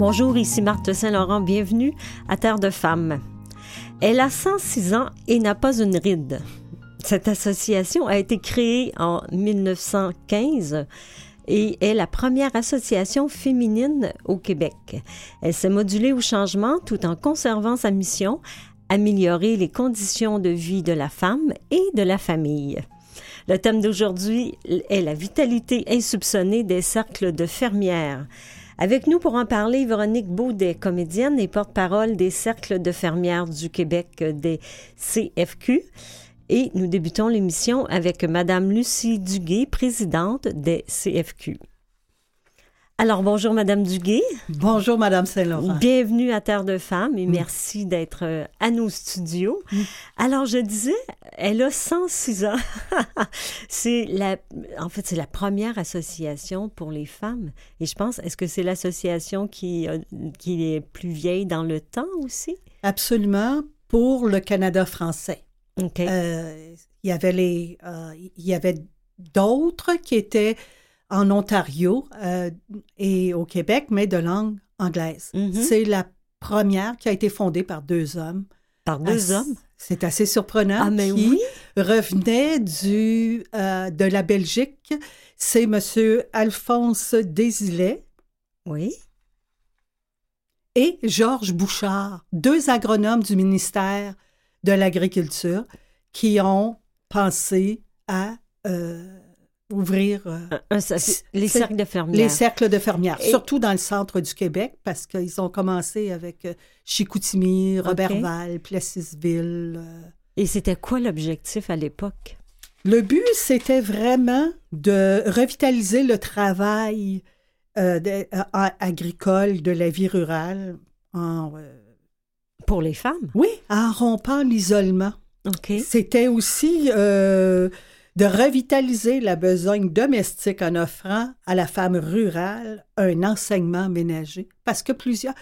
Bonjour, ici Marthe Saint-Laurent, bienvenue à Terre de Femmes. Elle a 106 ans et n'a pas une ride. Cette association a été créée en 1915 et est la première association féminine au Québec. Elle s'est modulée au changement tout en conservant sa mission, améliorer les conditions de vie de la femme et de la famille. Le thème d'aujourd'hui est la vitalité insoupçonnée des cercles de fermières. Avec nous pour en parler, Véronique Baudet, comédienne et porte-parole des cercles de fermières du Québec des CFQ. Et nous débutons l'émission avec Madame Lucie Duguay, présidente des CFQ. Alors, bonjour, Madame Duguay. Bonjour, Madame Saint-Laurent. Bienvenue à Terre de Femmes et merci d'être euh, à nos studios. Alors, je disais, elle a 106 ans. c'est la, en fait, c'est la première association pour les femmes. Et je pense, est-ce que c'est l'association qui, qui est plus vieille dans le temps aussi? Absolument, pour le Canada français. OK. Euh, il y avait les, euh, il y avait d'autres qui étaient en Ontario euh, et au Québec, mais de langue anglaise. Mhm. C'est la première qui a été fondée par deux hommes. Par deux hommes? C'est assez surprenant. Ah, mais qui oui. revenait du, euh, de la Belgique. C'est M. Alphonse Désilet Oui. et Georges Bouchard, deux agronomes du ministère de l'Agriculture qui ont pensé à euh, ouvrir euh, Un- un- c'est- les cercles de fermières. les cercles de fermières, Et- surtout dans le centre du Québec, parce qu'ils ont commencé avec euh, Chicoutimi, Robertval, Plessisville. euh. Et c'était quoi l'objectif à l'époque? Le but, c'était vraiment de revitaliser le travail euh, de- agricole de la vie rurale en, Pour les femmes? oui, en rompant l'isolement. OK. C'était aussi euh, de revitaliser la besogne domestique en offrant à la femme rurale un enseignement ménager. Parce que plusieurs...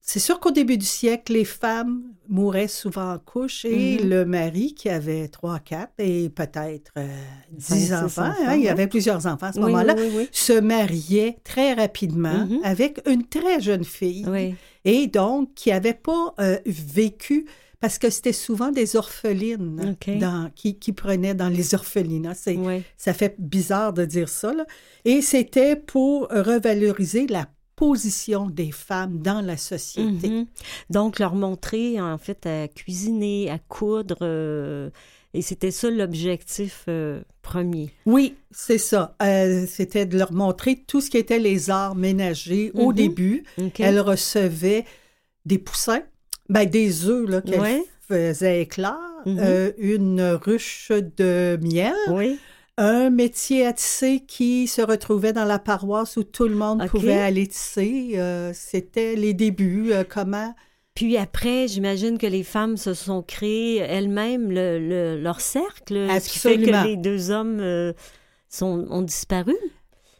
C'est sûr qu'au début du siècle, les femmes mouraient souvent en couche et Mhm. le mari qui avait trois, quatre et peut-être euh, dix Cinq, six enfants, enfants, hein, il y avait plusieurs enfants à ce Oui, moment-là, oui, oui, se mariait très rapidement Mhm. avec une très jeune fille et donc qui n'avaient pas euh, vécu, parce que c'était souvent des orphelines dans- qui, qui prenaient dans les orphelinats. Ça fait bizarre de dire ça. là. Et c'était pour revaloriser la position des femmes dans la société. Mhm. Donc, leur montrer, en fait, à cuisiner, à coudre. euh, et c'était ça l'objectif euh, premier. Oui, c'est ça. Euh, c'était de leur montrer tout ce qui était les arts ménagers au Mhm. début. OK. Elle recevait des poussins, ben, des œufs là, qu'elle Ouais. faisait éclore, Mhm. euh, une ruche de miel, Oui. un métier à tisser qui se retrouvait dans la paroisse où tout le monde pouvait aller tisser. Euh, C'était les débuts, euh, comment... Puis après, j'imagine que les femmes se sont créées elles-mêmes le- le- leur cercle, ce qui fait Absolument. que les deux hommes sont, ont disparu.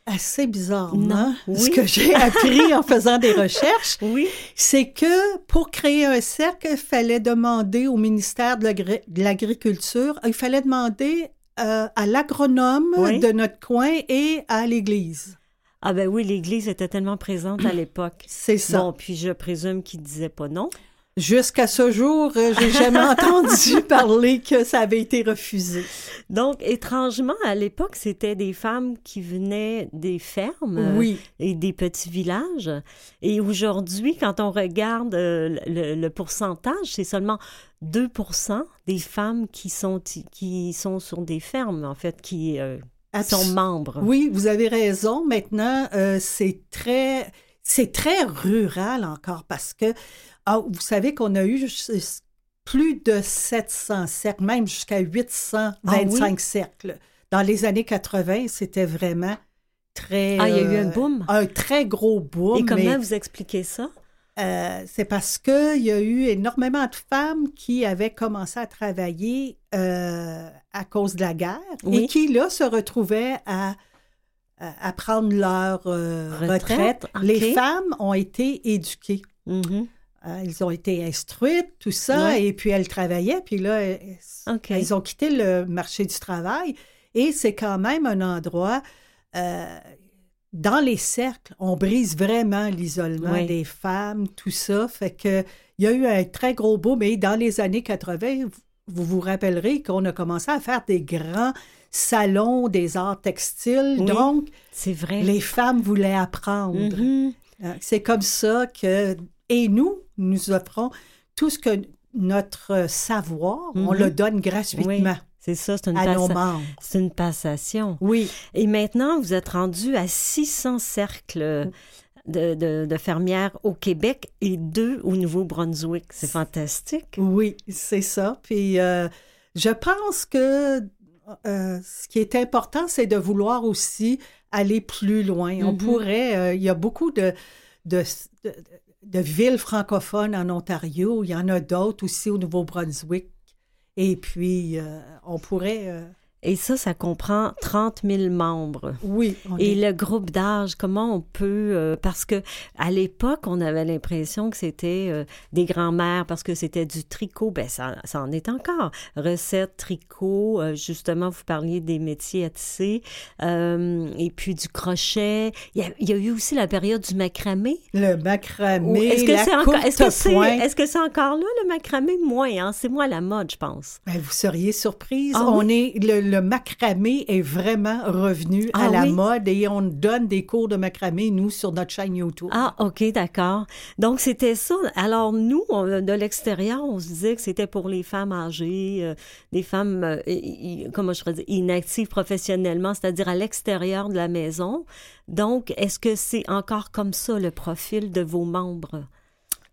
Assez bizarrement, Non, ce oui. que j'ai appris en faisant des recherches, Oui. c'est que pour créer un cercle, il fallait demander au ministère de l'Agri- de l'Agriculture, il fallait demander euh, à l'agronome Oui. de notre coin et à l'Église. Ah ben oui, l'Église était tellement présente à l'époque. C'est ça. Bon, puis je présume qu'ils disaient pas non. Jusqu'à ce jour, euh, j'ai jamais entendu parler que ça avait été refusé. Donc, étrangement, à l'époque, c'était des femmes qui venaient des fermes euh, Oui, et des petits villages. Et aujourd'hui, quand on regarde euh, le, le pourcentage, c'est seulement 2% des femmes qui sont, qui sont sur des fermes, en fait, qui euh, sont membres. oui, vous avez raison. Maintenant, euh, c'est très, c'est très rural encore parce que ah, vous savez qu'on a eu plus de 700 cercles, même jusqu'à 825 Ah oui? cercles. Dans les années 80, c'était vraiment très... Ah, il y a eu euh, un boom? Un très gros boom. Et comment mais, vous expliquez ça? euh, c'est parce qu'il y a eu énormément de femmes qui avaient commencé à travailler euh, à cause de la guerre Oui. et qui, là, se retrouvaient à, à à prendre leur euh, Retraite. Les femmes ont été éduquées. Mhm. Euh, Elles ont été instruites, tout ça, Ouais. et puis elles travaillaient, puis là, elles, ont quitté le marché du travail. Et c'est quand même un endroit euh, dans les cercles, on brise vraiment l'isolement Oui. des femmes, tout ça. Fait que il y a eu un très gros boom. Mais dans les années 80, vous vous rappellerez qu'on a commencé à faire des grands salons des arts textiles. Oui. Donc, C'est vrai. les femmes voulaient apprendre. Mhm. Euh, C'est comme ça que... Et nous, nous offrons tout ce que notre savoir, on Mhm. le donne gratuitement C'est ça, c'est une, c'est une passation. Oui, Et maintenant, vous êtes rendu à 600 cercles de, de- de fermières au Québec et deux au Nouveau-Brunswick. C'est fantastique. oui, c'est ça. Puis euh, je pense que euh, ce qui est important, c'est de vouloir aussi aller plus loin. On Mhm. pourrait... euh, il y a beaucoup de, de, de- de villes francophones en Ontario. Il y en a d'autres aussi au Nouveau-Brunswick. Et puis, euh, on pourrait... Et ça, ça comprend 30 000 membres. oui, Et le groupe d'âge, comment on peut... euh, parce que à l'époque, on avait l'impression que c'était euh, des grands-mères parce que c'était du tricot. Ben, ça, ça en est encore. Recettes, tricot, euh, justement, vous parliez des métiers à tisser. et puis du crochet. Il y, a, il y a eu aussi la période du macramé. le macramé, Est-ce que c'est encore, est-ce que c'est, est-ce que c'est encore là le macramé? Moins hein? C'est moi la mode, je pense. Ben, vous seriez surprise. Ah on est le, le macramé est vraiment revenu Ah à la oui? mode et on donne des cours de macramé nous sur notre chaîne YouTube. Ah, ok, d'accord. Donc c'était ça. Alors nous, on- de l'extérieur, on se disait que c'était pour les femmes âgées, euh, des femmes, euh, comment je pourrais dire, inactives professionnellement, c'est-à-dire à l'extérieur de la maison. Donc, est-ce que c'est encore comme ça le profil de vos membres?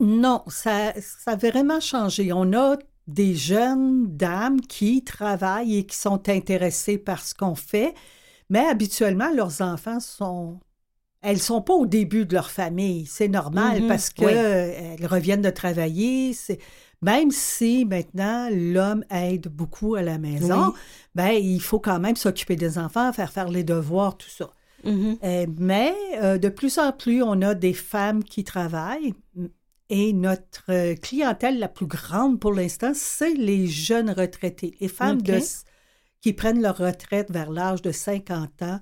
Non, ça, ça a vraiment changé. On a des jeunes dames qui travaillent et qui sont intéressées par ce qu'on fait, mais habituellement, leurs enfants sont... Elles sont pas au début de leur famille. C'est normal Mhm, parce que oui. elles reviennent de travailler. C'est... Même si maintenant l'homme aide beaucoup à la maison, Oui. ben il faut quand même s'occuper des enfants, faire faire les devoirs, tout ça. Mhm. Euh, mais euh, de plus en plus, on a des femmes qui travaillent et notre euh, clientèle la plus grande pour l'instant, c'est les jeunes retraités, les femmes de, qui prennent leur retraite vers l'âge de 50 ans.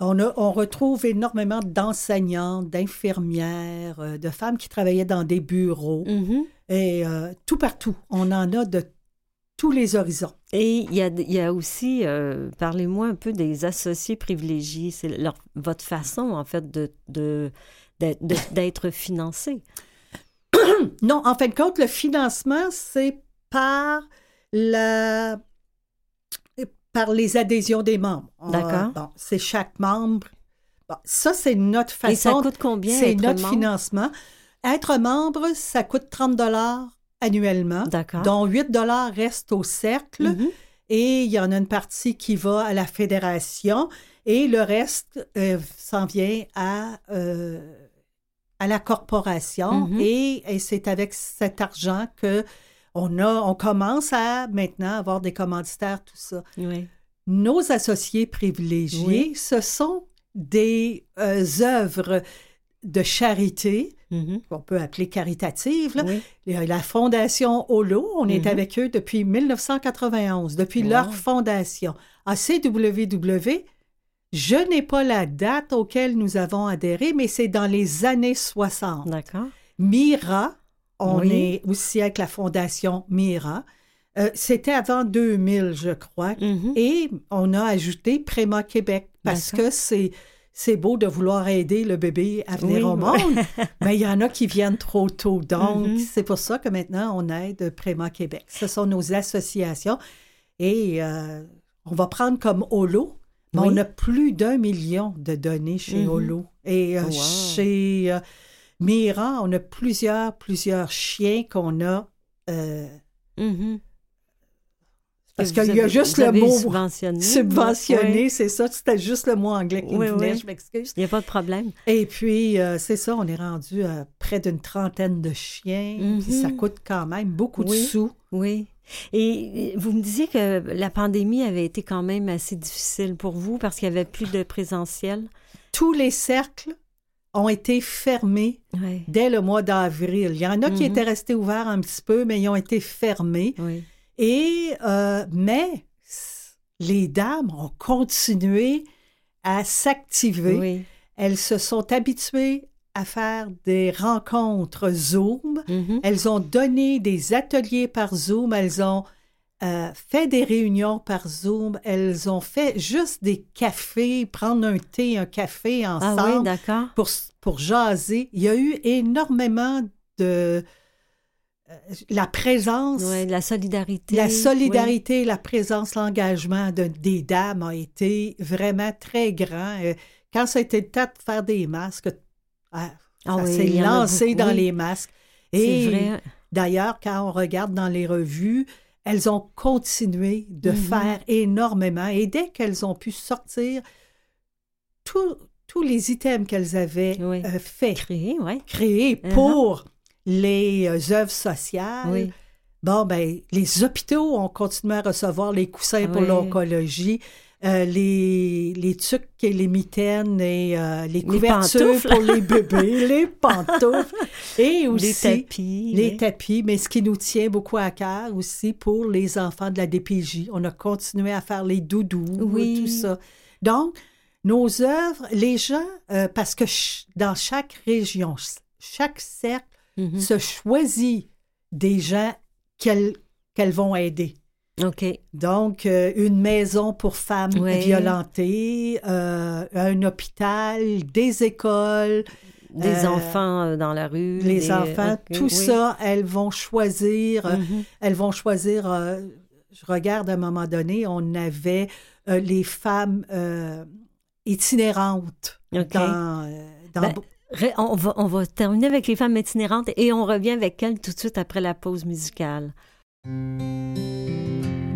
On, a, on retrouve énormément d'enseignantes, d'infirmières, euh, de femmes qui travaillaient dans des bureaux Mhm. et euh, tout partout. On en a de tous les horizons. Et il y a, y a aussi, euh, parlez-moi un peu des associés privilégiés. C'est votre façon, en fait, de, d'être- de- financé. Non, en fin de compte, le financement, c'est par la par les adhésions des membres. D'accord. bon, c'est chaque membre. Bon, ça, c'est notre Et ça façon. coûte combien C'est notre membre? financement. Être membre, ça coûte 30 dollars annuellement, D'accord. dont 8 dollars restent au cercle. Mhm. Et il y en a une partie qui va à la fédération et le reste euh, s'en vient à, euh, à la corporation. Mhm. Et, et c'est avec cet argent que on, a, on commence à maintenant avoir des commanditaires, tout ça. Oui. Nos associés privilégiés, Oui. ce sont des euh, œuvres de charité Mhm. qu'on peut appeler caritatives. là. Oui. La Fondation Holo, on est Mhm. avec eux depuis 1991, depuis Wow. leur fondation. À CWW, je n'ai pas la date auquel nous avons adhéré, mais c'est dans les années 60. D'accord. Mira, on Oui. est aussi avec la Fondation Mira. Euh, C'était avant 2000, je crois. Mhm. Et on a ajouté Préma Québec parce que c'est c'est beau de vouloir aider le bébé à venir Oui, au monde, mais il y en a qui viennent trop tôt. Donc, Mhm. c'est pour ça que maintenant, on aide Préma Québec. Ce sont nos associations. Et euh, on va prendre comme Holo, mais Oui. on a plus d'un million de données chez Mhm. Holo. Et euh, Wow. chez euh, Mira, on a plusieurs, plusieurs chiens qu'on a... euh, Mhm. parce qu'il y a juste le mot subventionné. subventionné, Oui. c'est ça. C'était juste le mot anglais qui Oui, me venait, oui. je m'excuse. Il n'y a pas de problème. Et puis, euh, c'est ça, on est rendu à près d'une trentaine de chiens, puis Mhm. ça coûte quand même beaucoup de sous. Oui. Et vous me disiez que la pandémie avait été quand même assez difficile pour vous parce qu'il n'y avait plus de présentiel. Tous les cercles ont été fermés Oui. dès le mois d'avril. Il y en a qui Mhm. étaient restés ouverts un petit peu, mais ils ont été fermés. Oui. Et, euh, mais les dames ont continué à s'activer. Oui. elles se sont habituées à faire des rencontres Zoom. Mhm. Elles ont donné des ateliers par Zoom. Elles ont euh, fait des réunions par Zoom. Elles ont fait juste des cafés, prendre un thé, un café Ah oui, ensemble pour, pour jaser. Il y a eu énormément de... euh, la présence, Ouais, la solidarité. la solidarité, la présence, l'engagement de- des dames a été vraiment très grand. Euh, Quand été le temps de faire des masques, ah, Ah ça oui, s'est lancé dans oui. les masques. Et d'ailleurs, quand on regarde dans les revues, elles ont continué de Mhm. faire énormément. Et dès qu'elles ont pu sortir tous- tous les items qu'elles avaient Oui. euh, fait, créés Uh-huh. pour les euh, œuvres sociales, Oui. Bon, ben, les hôpitaux ont continué à recevoir les coussins pour l'oncologie, euh, les, les tucs et les mitaines et euh, les couvertures pour les bébés, les pantoufles et aussi les tapis. les oui. tapis, mais ce qui nous tient beaucoup à cœur aussi pour les enfants de la DPJ. On a continué à faire les doudous, Oui. tout ça. Donc, nos œuvres, les gens, euh, parce que ch- dans chaque région, ch- chaque cercle Mhm. se choisit des gens qu'elles qu'elles vont aider. OK. Donc, euh, une maison pour femmes violentées, euh, un hôpital, des écoles, Des Euh, enfants dans la rue. les des- enfants, tout oui. ça, elles vont choisir, Mhm. elles vont choisir, je regarde à un moment donné, on avait les femmes itinérantes OK. dans, dans- Ben, Ré- On va, on va terminer avec les femmes itinérantes et on revient avec elles tout de suite après la pause musicale. Me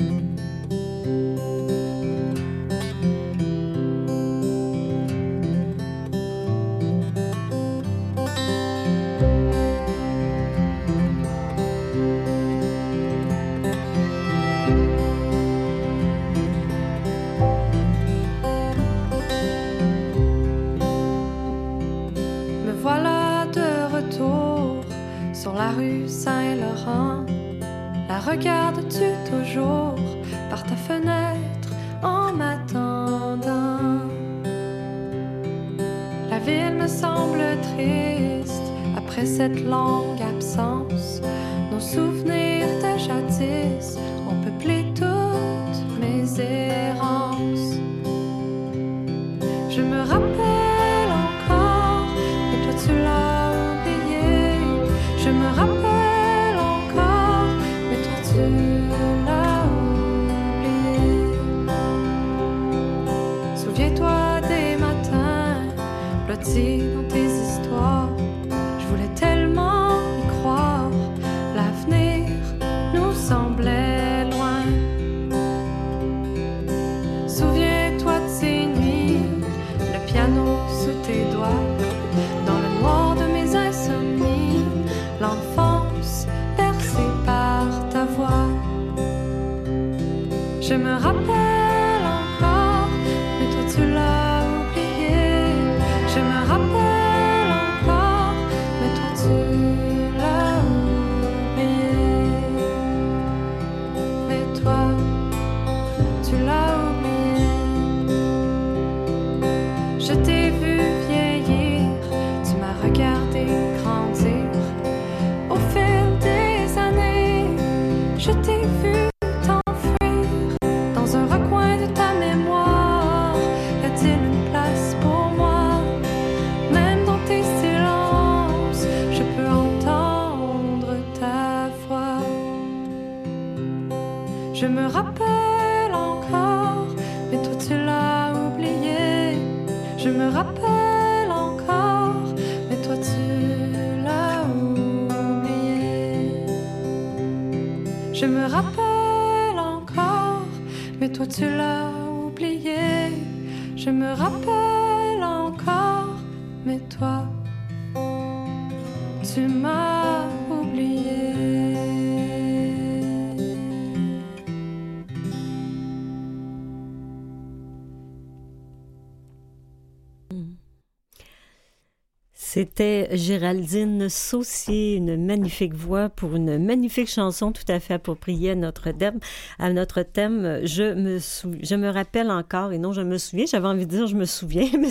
Géraldine Saucier, une magnifique voix pour une magnifique chanson tout à fait appropriée à notre thème. À notre thème, je me je me rappelle encore et non je me souviens. J'avais envie de dire je me souviens, mais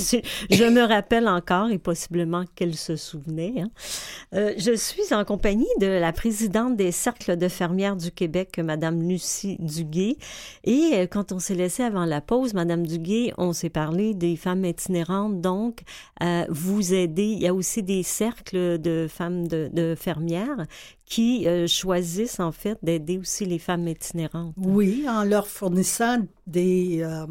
je me rappelle encore et possiblement qu'elle se souvenait. Hein. Euh, je suis en compagnie de la présidente des cercles de fermières du Québec, Madame Lucie Duguay. Et euh, quand on s'est laissé avant la pause, Madame Duguay, on s'est parlé des femmes itinérantes. Donc, euh, vous aidez. Il y a aussi des cercles de femmes de, fermières qui euh, choisissent en fait d'aider aussi les femmes itinérantes. Oui, en leur fournissant des, euh,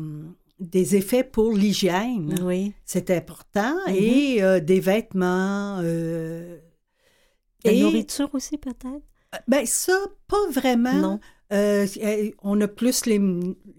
des effets pour l'hygiène. Oui. C'est important. Mm-hmm. Et euh, des vêtements. La et... nourriture aussi peut-être? Ben ça, pas vraiment. Non. on a plus les,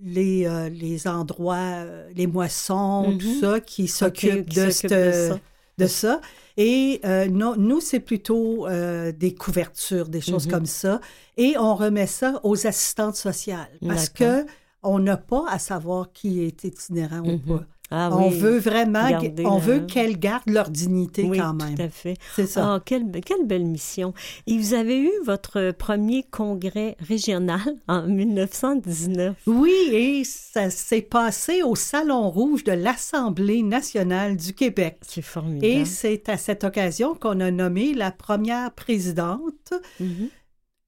les, les endroits, les moissons, tout mm-hmm. ça, qui s'occupent de, de, de ça. Et euh, nous, c'est plutôt euh, des couvertures, des choses mhm. comme ça. Et on remet ça aux assistantes sociales parce que on n'a pas à savoir qui est itinérant ou mhm. pas. Ah on veut vraiment, on veut qu'elles gardent leur dignité quand même. Tout à fait. C'est ça. Oh, quelle, quelle, belle mission. Et vous avez eu votre premier congrès régional en 1919. Oui, et ça s'est passé au Salon Rouge de l'Assemblée nationale du Québec. C'est formidable. Et c'est à cette occasion qu'on a nommé la première présidente. Mhm.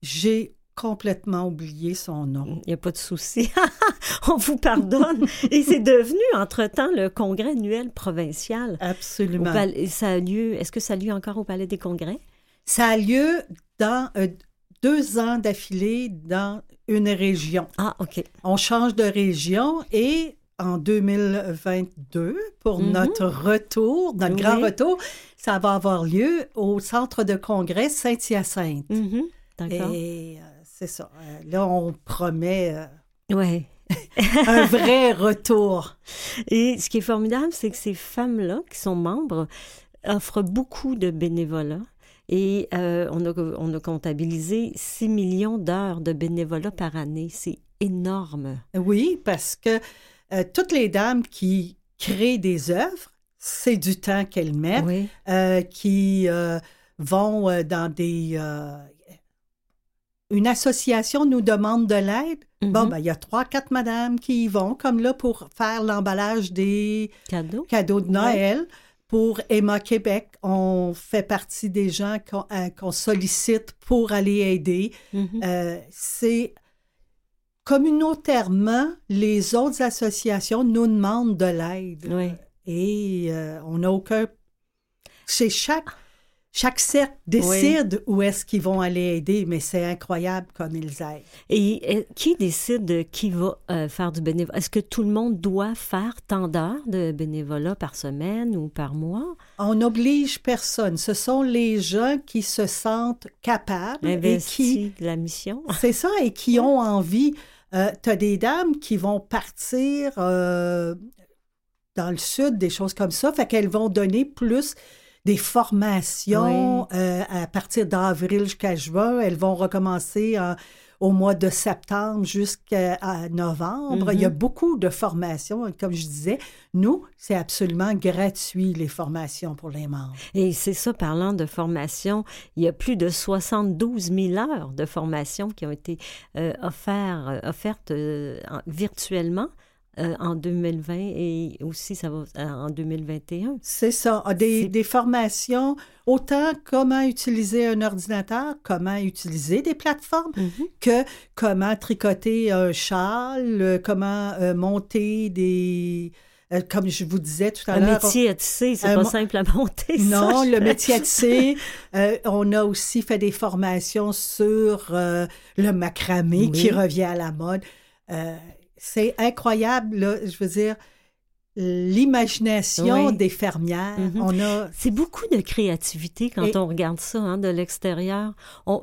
J'ai complètement oublié son nom. Il n'y a pas de souci. On vous pardonne. Et c'est devenu, entre-temps, le congrès annuel provincial. Absolument. ça a lieu, est-ce que ça a lieu encore au Palais des Congrès? Ça a lieu dans euh, deux ans d'affilée dans une région. Ah, OK. On change de région et en 2022, pour mm-hmm. notre retour, notre grand retour, ça va avoir lieu au centre de congrès Saint-Hyacinthe. Mm-hmm. D'accord. Et euh, c'est ça. Euh, là, on promet euh, ouais. un vrai retour. Et ce qui est formidable, c'est que ces femmes-là, qui sont membres, offrent beaucoup de bénévolat. Et euh, on, a, on a comptabilisé 6 millions d'heures de bénévolat par année. C'est énorme. Oui, parce que toutes les dames qui créent des œuvres, c'est du temps qu'elles mettent, qui vont dans des une association nous demande de l'aide, bon, mhm. ben, il y a trois, quatre madames qui y vont, comme là, pour faire l'emballage des cadeaux, cadeaux de Noël. Pour Emma Québec, on fait partie des gens qu'on euh, sollicite pour aller aider. Mhm. Euh, c'est communautairement, les autres associations nous demandent de l'aide. Et euh, on n'a aucun... Chez chaque chaque cercle décide où est-ce qu'ils vont aller aider, mais c'est incroyable comme ils aident. Et, qui décide qui va euh, faire du bénévolat? Est-ce que tout le monde doit faire tant d'heures de bénévolat par semaine ou par mois? On n'oblige personne. Ce sont les gens qui se sentent capables et qui... la mission. C'est ça, et qui ont envie. Euh, tu as des dames qui vont partir euh, dans le sud, des choses comme ça, fait qu'elles vont donner plus des formations euh, à partir d'avril jusqu'à juin. Elles vont recommencer au mois de septembre jusqu'à novembre. Il y a mm-hmm. beaucoup de formations. Comme je disais, nous, c'est absolument gratuit, les formations pour les membres. Et c'est ça, parlant de formation, il y a plus de 72 000 heures de formation qui ont été euh, euh, offertes virtuellement euh, en 2020 et aussi ça va euh, en 2021. C'est ça. Ah, des, des, formations, autant comment utiliser un ordinateur, comment utiliser des plateformes, mhm. que comment tricoter un châle, euh, comment monter des comme je vous disais tout à l'heure. Le métier à tisser, c'est pas simple à monter. Non, le métier à tisser. on a aussi fait des formations sur le macramé qui revient à la mode c'est incroyable, là, je veux dire, l'imagination des fermières. Mm-hmm. On a... C'est beaucoup de créativité quand on regarde ça hein, de l'extérieur.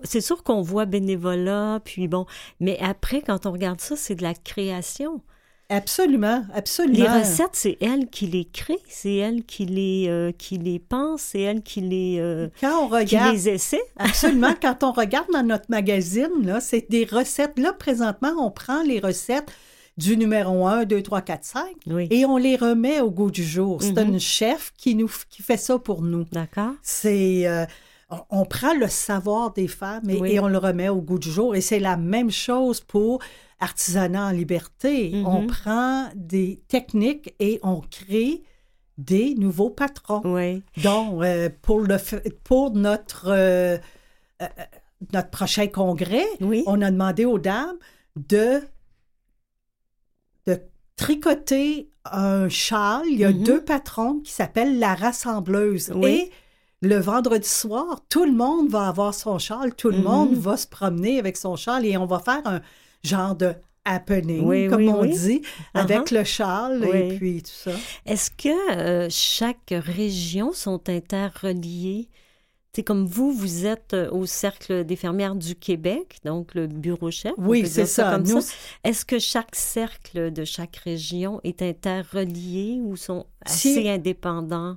C'est sûr qu'on voit bénévolat, puis bon, mais après, quand on regarde ça, c'est de la création. Absolument, absolument. Les recettes, c'est elle qui les crée, c'est elle qui les, euh, qui les pense, c'est elle qui les, euh, quand on regarde, qui les essaie. absolument. Quand on regarde dans notre magazine, là, c'est des recettes. Là, présentement, on prend les recettes du numéro 1, 2, 3, 4, 5 Oui. et on les remet au goût du jour. C'est Mhm. un chef qui nous qui fait ça pour nous. D'accord. C'est euh, on- on prend le savoir des femmes et, Oui. et on le remet au goût du jour. Et c'est la même chose pour artisanat en liberté. On prend des techniques et on crée des nouveaux patrons. Oui. Donc, euh, pour, le, pour notre, euh, euh, notre prochain congrès, Oui. on a demandé aux dames de, de tricoter un châle. Il y a Mhm. deux patrons qui s'appellent la rassembleuse. Oui. Et le vendredi soir, tout le monde va avoir son châle, tout le Mhm. monde va se promener avec son châle et on va faire un genre de happening, Oui, comme oui, on oui. dit, avec Uh-huh. le châle et puis tout ça. Est-ce que euh, chaque région sont interreliées? C'est comme vous, vous êtes euh, au Cercle des fermières du Québec, donc le bureau chef. Oui, c'est ça. Nous, ça. Est-ce que chaque cercle de chaque région est interrelié ou sont Si- assez indépendants?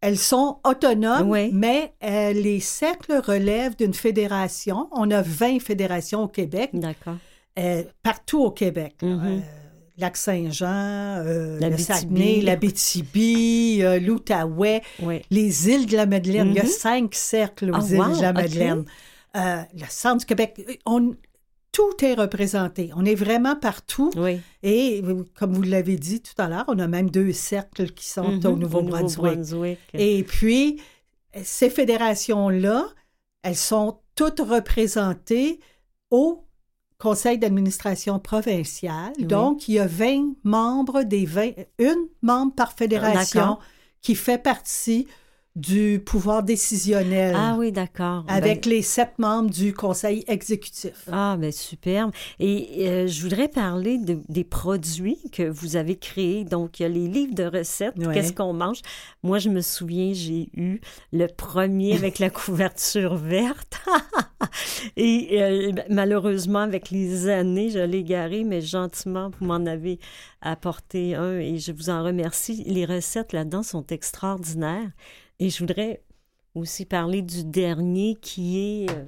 Elles sont autonomes, Oui. mais euh, les cercles relèvent d'une fédération. On a 20 fédérations au Québec, D'accord. euh, partout au Québec. Euh, Lac-Saint-Jean, euh, le L'Abitibi. Saguenay, l'Abitibi, euh, l'Outaouais, Oui. les îles de la Madeleine. Il y a Mhm. cinq cercles aux Ah, îles wow, de la. Madeleine. Euh, le centre du Québec. On, tout est représenté. On est vraiment partout. Oui. Et euh, comme vous l'avez dit tout à l'heure, on a même deux cercles qui sont Mhm, au Nouveau-Brunswick. Nouveau-Brunswick. Et puis, ces fédérations-là, elles sont toutes représentées au conseil d'administration provincial. Oui. Donc, il y a 20 membres des 20, une membre par fédération D'accord. qui fait partie du pouvoir décisionnel Ah oui, d'accord. avec Ben, les sept membres du conseil exécutif. Ah, ben superbe. Et euh, je voudrais parler de- des produits que vous avez créés. Donc, il y a les livres de recettes, Ouais. qu'est-ce qu'on mange? Moi, je me souviens, j'ai eu le premier avec la couverture verte. Et euh, malheureusement, avec les années, je l'ai garé, mais gentiment, vous m'en avez apporté un et je vous en remercie. Les recettes là-dedans sont extraordinaires. Et je voudrais aussi parler du dernier qui est euh,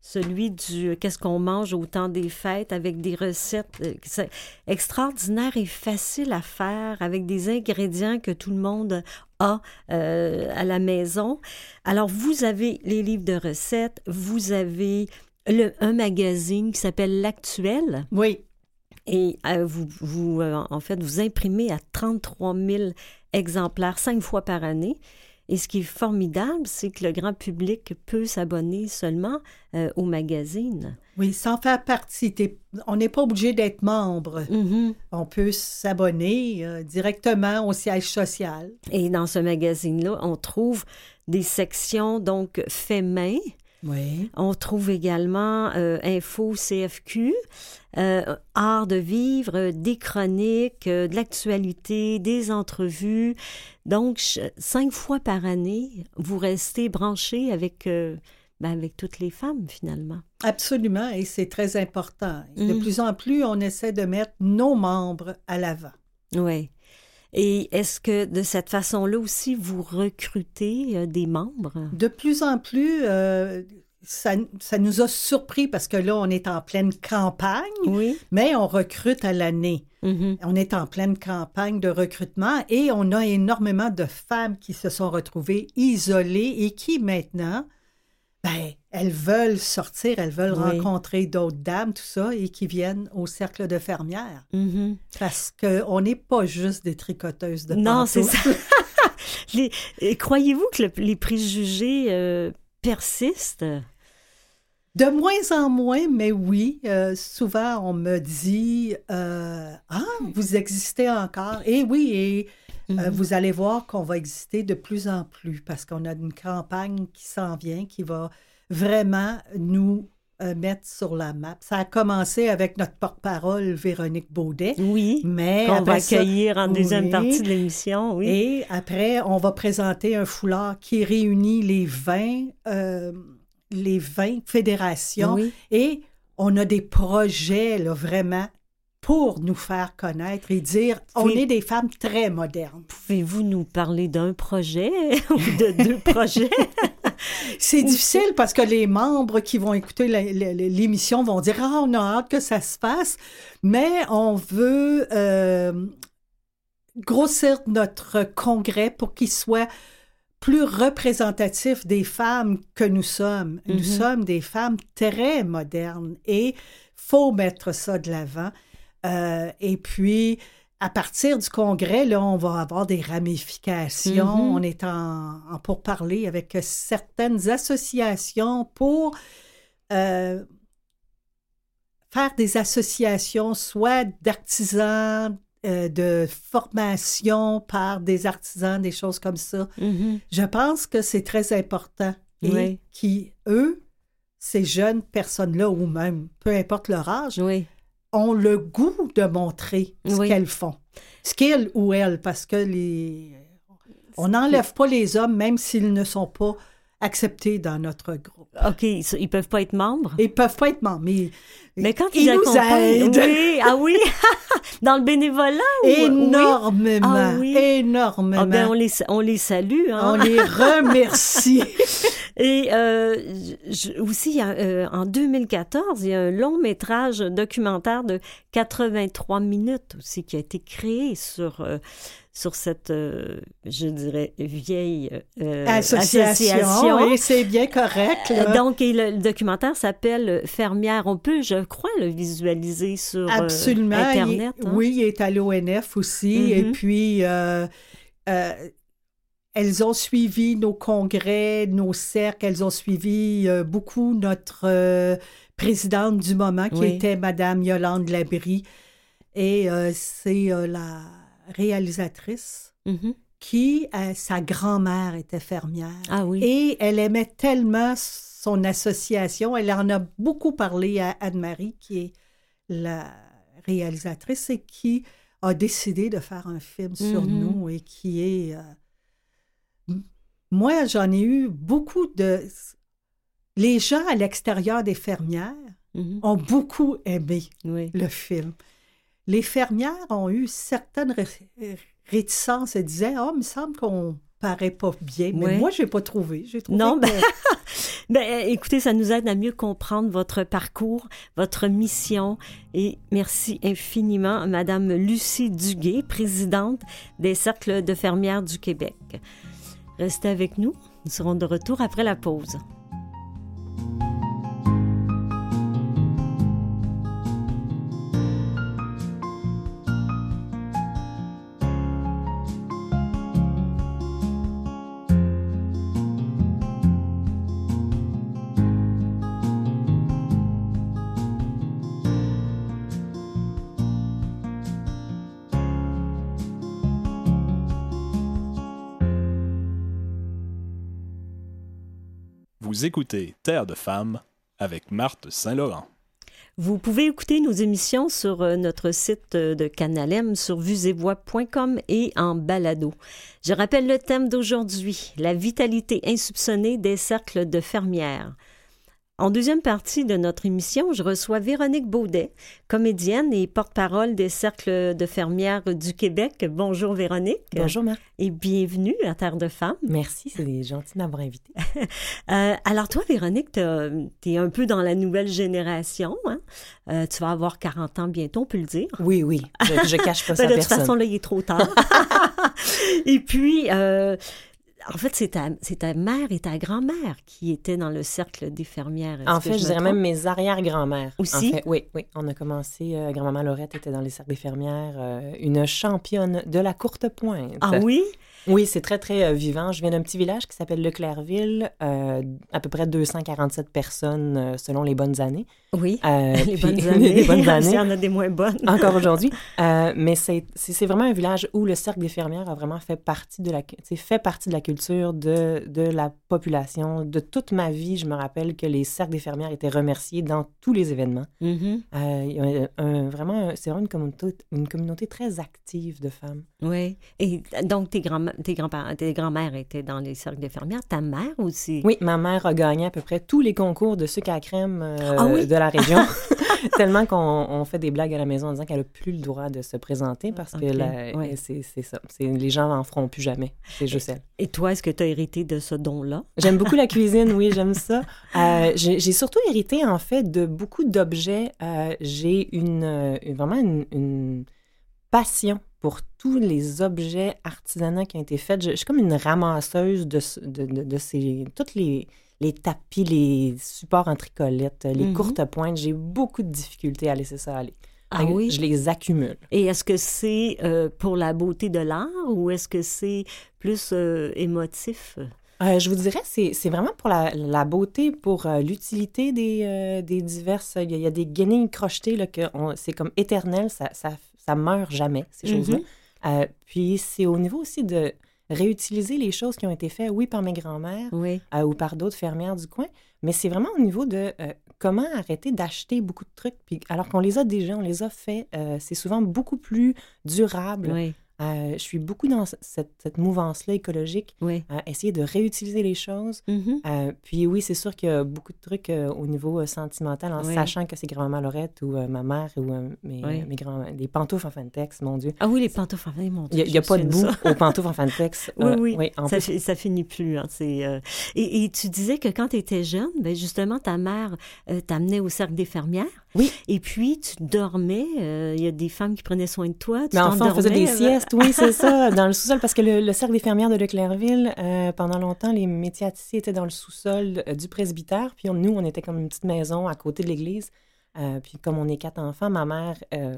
celui du euh, qu'est-ce qu'on mange au temps des fêtes avec des recettes euh, extraordinaires et faciles à faire avec des ingrédients que tout le monde a euh, à la maison. Alors vous avez les livres de recettes, vous avez le, un magazine qui s'appelle L'Actuel Oui, et euh, vous, vous euh, en fait vous imprimez à 33 000 exemplaires cinq fois par année. Et ce qui est formidable, c'est que le grand public peut s'abonner seulement euh, au magazine. oui, sans faire partie. On n'est pas obligé d'être membre. Mhm. On peut s'abonner euh, directement au siège social. Et dans ce magazine-là, on trouve des sections donc fait main. Oui. On trouve également euh, info CFQ, euh, art de vivre, euh, des chroniques, euh, de l'actualité, des entrevues. Donc cinq fois par année, vous restez branché avec ben, avec toutes les femmes finalement. Absolument, et c'est très important. De Mm. plus en plus, on essaie de mettre nos membres à l'avant. Oui. Et est-ce que de cette façon-là aussi, vous recrutez euh, des membres? De plus en plus, euh, ça, ça nous a surpris parce que là, on est en pleine campagne, Oui. mais on recrute à l'année. Mhm. On est en pleine campagne de recrutement et on a énormément de femmes qui se sont retrouvées isolées et qui maintenant, ben, elles veulent sortir, elles veulent Oui. rencontrer d'autres dames, tout ça, et qui viennent au cercle de fermières. Mhm. Parce qu'on n'est pas juste des tricoteuses de Non, c'est ça. Croyez-vous que le- les préjugés euh, persistent? De moins en moins, mais oui, euh, souvent on me dit euh, Ah, vous existez encore. Et oui, et Mhm. vous allez voir qu'on va exister de plus en plus parce qu'on a une campagne qui s'en vient, qui va vraiment nous euh, mettre sur la map. Ça a commencé avec notre porte-parole Véronique Baudet, Oui. mais Qu'on va ça- accueillir en deuxième Oui. partie de l'émission, oui. Et après, on va présenter un foulard qui réunit les 20, euh, les 20 fédérations. Oui. Et on a des projets, là, vraiment, pour nous faire connaître et dire on est des femmes très modernes. Pouvez-vous nous parler d'un projet ou de deux projets? C'est difficile parce que les membres qui vont écouter l'émission vont dire Ah, on a hâte que ça se passe, mais on veut euh, grossir notre congrès pour qu'il soit plus représentatif des femmes que nous sommes. Nous sommes des femmes très modernes et faut mettre ça de l'avant. Euh, et puis, à partir du congrès, là, on va avoir des ramifications. Mhm. On est en, en pourparlers avec certaines associations pour euh, faire des associations, soit d'artisans, euh, de formation par des artisans, des choses comme ça. Mhm. Je pense que c'est très important. Et Oui. qui, eux, ces jeunes personnes-là, ou même, peu importe leur âge, Oui. Ont le goût de montrer ce Oui. qu'elles font. Ce qu'ils ou elles, parce que les... on n'enlève pas les hommes, même s'ils ne sont pas acceptés dans notre groupe. OK, ils peuvent pas être membres? Ils peuvent pas être membres, mais, Mais quand ils ils, nous accompagnent, aident oui, ah oui, dans le bénévolat, ou- énormément, Ah oui. énormément. Ah ben, on les, on les salue. Hein? On les remercie. Et euh, je- aussi, euh, en 2014, il y a un long métrage documentaire de 83 minutes aussi qui a été créé sur, euh, sur cette, euh, je dirais, vieille euh, association, et c'est bien correct. là. Euh, Donc, et le, le documentaire s'appelle Fermière. On peut, je crois, le visualiser sur euh, Absolument. il- Internet. hein? Oui, il est à l'ONF aussi. Et Mhm. puis, elles ont suivi nos congrès, nos cercles. Elles ont suivi beaucoup notre présidente du moment, qui Oui. était Madame Yolande Labrie. Et c'est la réalisatrice Mhm. qui, euh, sa grand-mère était fermière. Ah oui. Et elle aimait tellement son association. Elle en a beaucoup parlé à Anne-Marie, qui est la réalisatrice et qui a décidé de faire un film sur Mhm. nous et qui est... euh, Moi, j'en ai eu beaucoup de... Les gens à l'extérieur des fermières Mhm. ont beaucoup aimé Oui. le film. Les fermières ont eu certaines ré- réticences et disaient Oh, il me semble qu'on paraît pas bien. Mais moi, je n'ai pas trouvé. J'ai trouvé Non, que- ben- Ben, euh, écoutez, ça nous aide à mieux comprendre votre parcours, votre mission. Et merci infiniment, Madame Lucie Duguay, présidente des Cercles de fermières du Québec. Restez avec nous. Nous serons de retour après la pause. Vous écoutez Terre de femmes avec Marthe Saint-Laurent. Vous pouvez écouter nos émissions sur euh, notre site euh, de Canal M sur vuesetvoix.com et en balado. Je rappelle le thème d'aujourd'hui, la vitalité insoupçonnée des cercles de fermières. En deuxième partie de notre émission, je reçois Véronique Baudet, comédienne et porte-parole des cercles de fermières du Québec. Bonjour Véronique. Bonjour, Marc. Et bienvenue à Terre de Femmes. Merci, c'est gentil de m'avoir invité. Euh, alors toi, Véronique, tu es un peu dans la nouvelle génération. Hein? Euh, tu vas avoir 40 ans bientôt, on peut le dire. Oui, oui, je, je cache pas ça Ben, à de toute personne. façon, là, il est trop tard. et puis, euh, en fait, c'est ta, c'est ta mère et ta grand-mère qui étaient dans le cercle des fermières. En fait, je, dirais même mes arrière-grand-mères. Aussi? En fait, oui, oui. On a commencé, euh, grand-maman Laurette était dans les cercles des fermières, euh, une championne de la courte pointe. Ah oui? Oui, c'est très, très euh, vivant. Je viens d'un petit village qui s'appelle Leclerville, euh, à peu près 247 personnes euh, selon les bonnes années. Oui. Les puis- bonnes années. les bonnes Il y années. en a des moins bonnes. encore aujourd'hui. Mais c'est vraiment un village où le cercle des fermières a vraiment fait partie de la, fait partie de la culture de, de la population. De toute ma vie, je me rappelle que les cercles des fermières étaient remerciés dans tous les événements. Euh, un- vraiment, c'est vraiment une communauté, une communauté très active de femmes. Oui. Et donc, tes grands-mères tes grands-parents, tes grands-mères étaient dans les cercles d'infirmières. Ta mère aussi. Oui, ma mère a gagné à peu près tous les concours de sucre à crème euh, Ah oui? de la région. Tellement qu'on on fait des blagues à la maison en disant qu'elle a plus le droit de se présenter parce que Ok, la- ouais. c'est c'est ça. C'est- Les gens en feront plus jamais. C'est juste elle. Et toi, est-ce que tu as hérité de ce don-là? J'aime beaucoup la cuisine, oui, j'aime ça. Euh, J'ai j'ai surtout hérité, en fait, de beaucoup d'objets. Euh, J'ai une, une- vraiment une, une passion pour tous les objets artisanaux qui ont été faits. Je, je suis comme une ramasseuse de, de, de, de ces... Toutes les, les tapis, les supports en tricolette, les Mhm. courtes pointes. J'ai beaucoup de difficultés à laisser ça aller. Ah oui? Je les accumule. Et est-ce que c'est euh, pour la beauté de l'art ou est-ce que c'est plus euh, émotif? Euh, je vous dirais, c'est vraiment pour la, la beauté, pour l'utilité des, des diverses. Il y, a, il y a des guenilles crochetées, c'est comme éternel, ça, ça, ça meurt jamais, ces Mhm. choses-là. Euh, puis c'est au niveau aussi de réutiliser les choses qui ont été faites, oui, par mes grands-mères Oui. euh, ou par d'autres fermières du coin, mais c'est vraiment au niveau de euh, comment arrêter d'acheter beaucoup de trucs, puis alors qu'on les a déjà, on les a faits, c'est souvent beaucoup plus durable. Oui. Euh, je suis beaucoup dans cette, cette mouvance-là écologique, Oui. essayer de réutiliser les choses. Mhm. Euh, puis oui, c'est sûr qu'il y a beaucoup de trucs euh, au niveau sentimental, en Oui. sachant que c'est grand-maman Laurette ou ma mère ou mes, Oui. mes grands... Les pantoufles en Fantex, mon Dieu. Ah oui, les pantoufles, enfin, mon Il Dieu, n'y a, pas de bout aux pantoufles en Fantex. Oui, Euh, oui. en ça, plus, ça finit plus. hein, et, et tu disais que quand tu étais jeune, ben justement, ta mère t'amenait au cercle des fermières? Oui. Et puis, tu dormais. euh, Il y a des femmes qui prenaient soin de toi. Tu Mais enfin, on faisait des euh, siestes, oui, c'est ça, dans le sous-sol, parce que le, le cercle des fermières de Leclercville, euh, pendant longtemps, les métiers étaient dans le sous-sol euh, du presbytère, puis on- nous, on était comme une petite maison à côté de l'église. Euh, puis comme on est quatre enfants, ma mère, euh,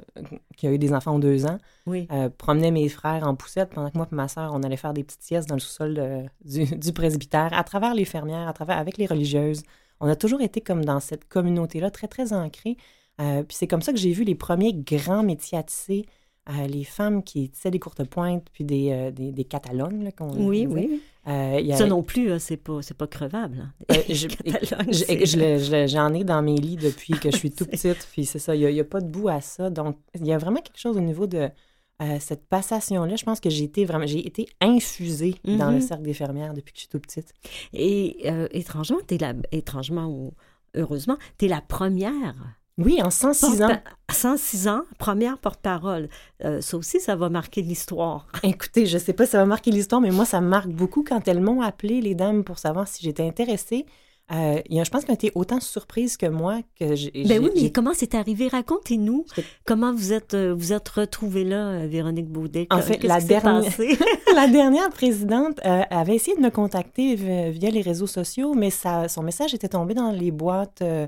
qui a eu des enfants aux deux ans, Oui. euh, promenait mes frères en poussette pendant que moi et ma sœur, on allait faire des petites siestes dans le sous-sol du, du presbytère, à travers les fermières, à travers avec les religieuses. On a toujours été comme dans cette communauté-là, très, très ancrée. Euh, puis c'est comme ça que j'ai vu les premiers grands métiers à tisser, euh, les femmes qui tissaient des courtes pointes, puis des, euh, des, des catalogues, là, qu'on Oui, disait. oui. Ça non plus, c'est pas, c'est pas crevable. J'en ai dans mes lits depuis que je suis tout petite, puis c'est ça, il n'y a, pas de bout à ça. Donc, il y a vraiment quelque chose au niveau de euh, cette passation-là. Je pense que j'ai été vraiment, j'ai été infusée dans le Mhm. cercle des fermières depuis que je suis toute petite. Et euh, étrangement, t'es la, étrangement ou heureusement, tu es la première. Oui, en 106 ans. porte- 106 ans, première porte-parole. Euh, ça aussi, ça va marquer l'histoire. Écoutez, je sais pas si ça va marquer l'histoire, mais moi, ça me marque beaucoup quand elles m'ont appelé, les dames, pour savoir si j'étais intéressée. Euh, y a- je pense qu'elles ont été autant surprises que moi que j'ai. Ben oui, mais comment c'est arrivé? Racontez-nous comment vous êtes, euh, vous êtes retrouvée là, euh, Véronique Baudet? En fait, la dernière-? La dernière présidente euh, avait essayé de me contacter vi- via les réseaux sociaux, mais ça, son message était tombé dans les boîtes euh,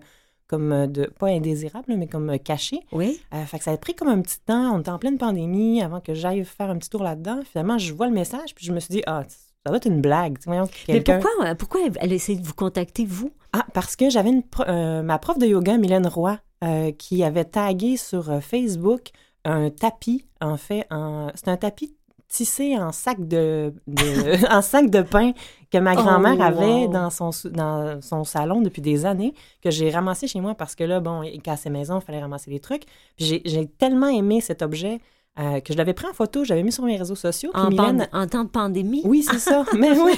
comme de, pas indésirables, mais comme cachées. oui. Euh, fait que ça a pris comme un petit temps. On était en pleine pandémie avant que j'aille faire un petit tour là-dedans. Finalement, je vois le message, puis je me suis dit, ah, ça doit être une blague. Mais pourquoi, euh, pourquoi elle a essayé de vous contacter, vous? Ah, parce que j'avais une pro- euh, ma prof de yoga, Mylène Roy, euh, qui avait tagué sur euh, Facebook un tapis, en fait, en... c'est un tapis tissé en sac de, de- en sac de pain que ma Oh, grand-mère avait wow. dans son, dans son salon depuis des années, que j'ai ramassé chez moi parce que là, bon, il cassait maison, il fallait ramasser les trucs. Puis j'ai- j'ai tellement aimé cet objet euh, que je l'avais pris en photo, j'avais mis sur mes réseaux sociaux. En, Mylène, pan- en temps de pandémie? oui, c'est ça. Mais oui,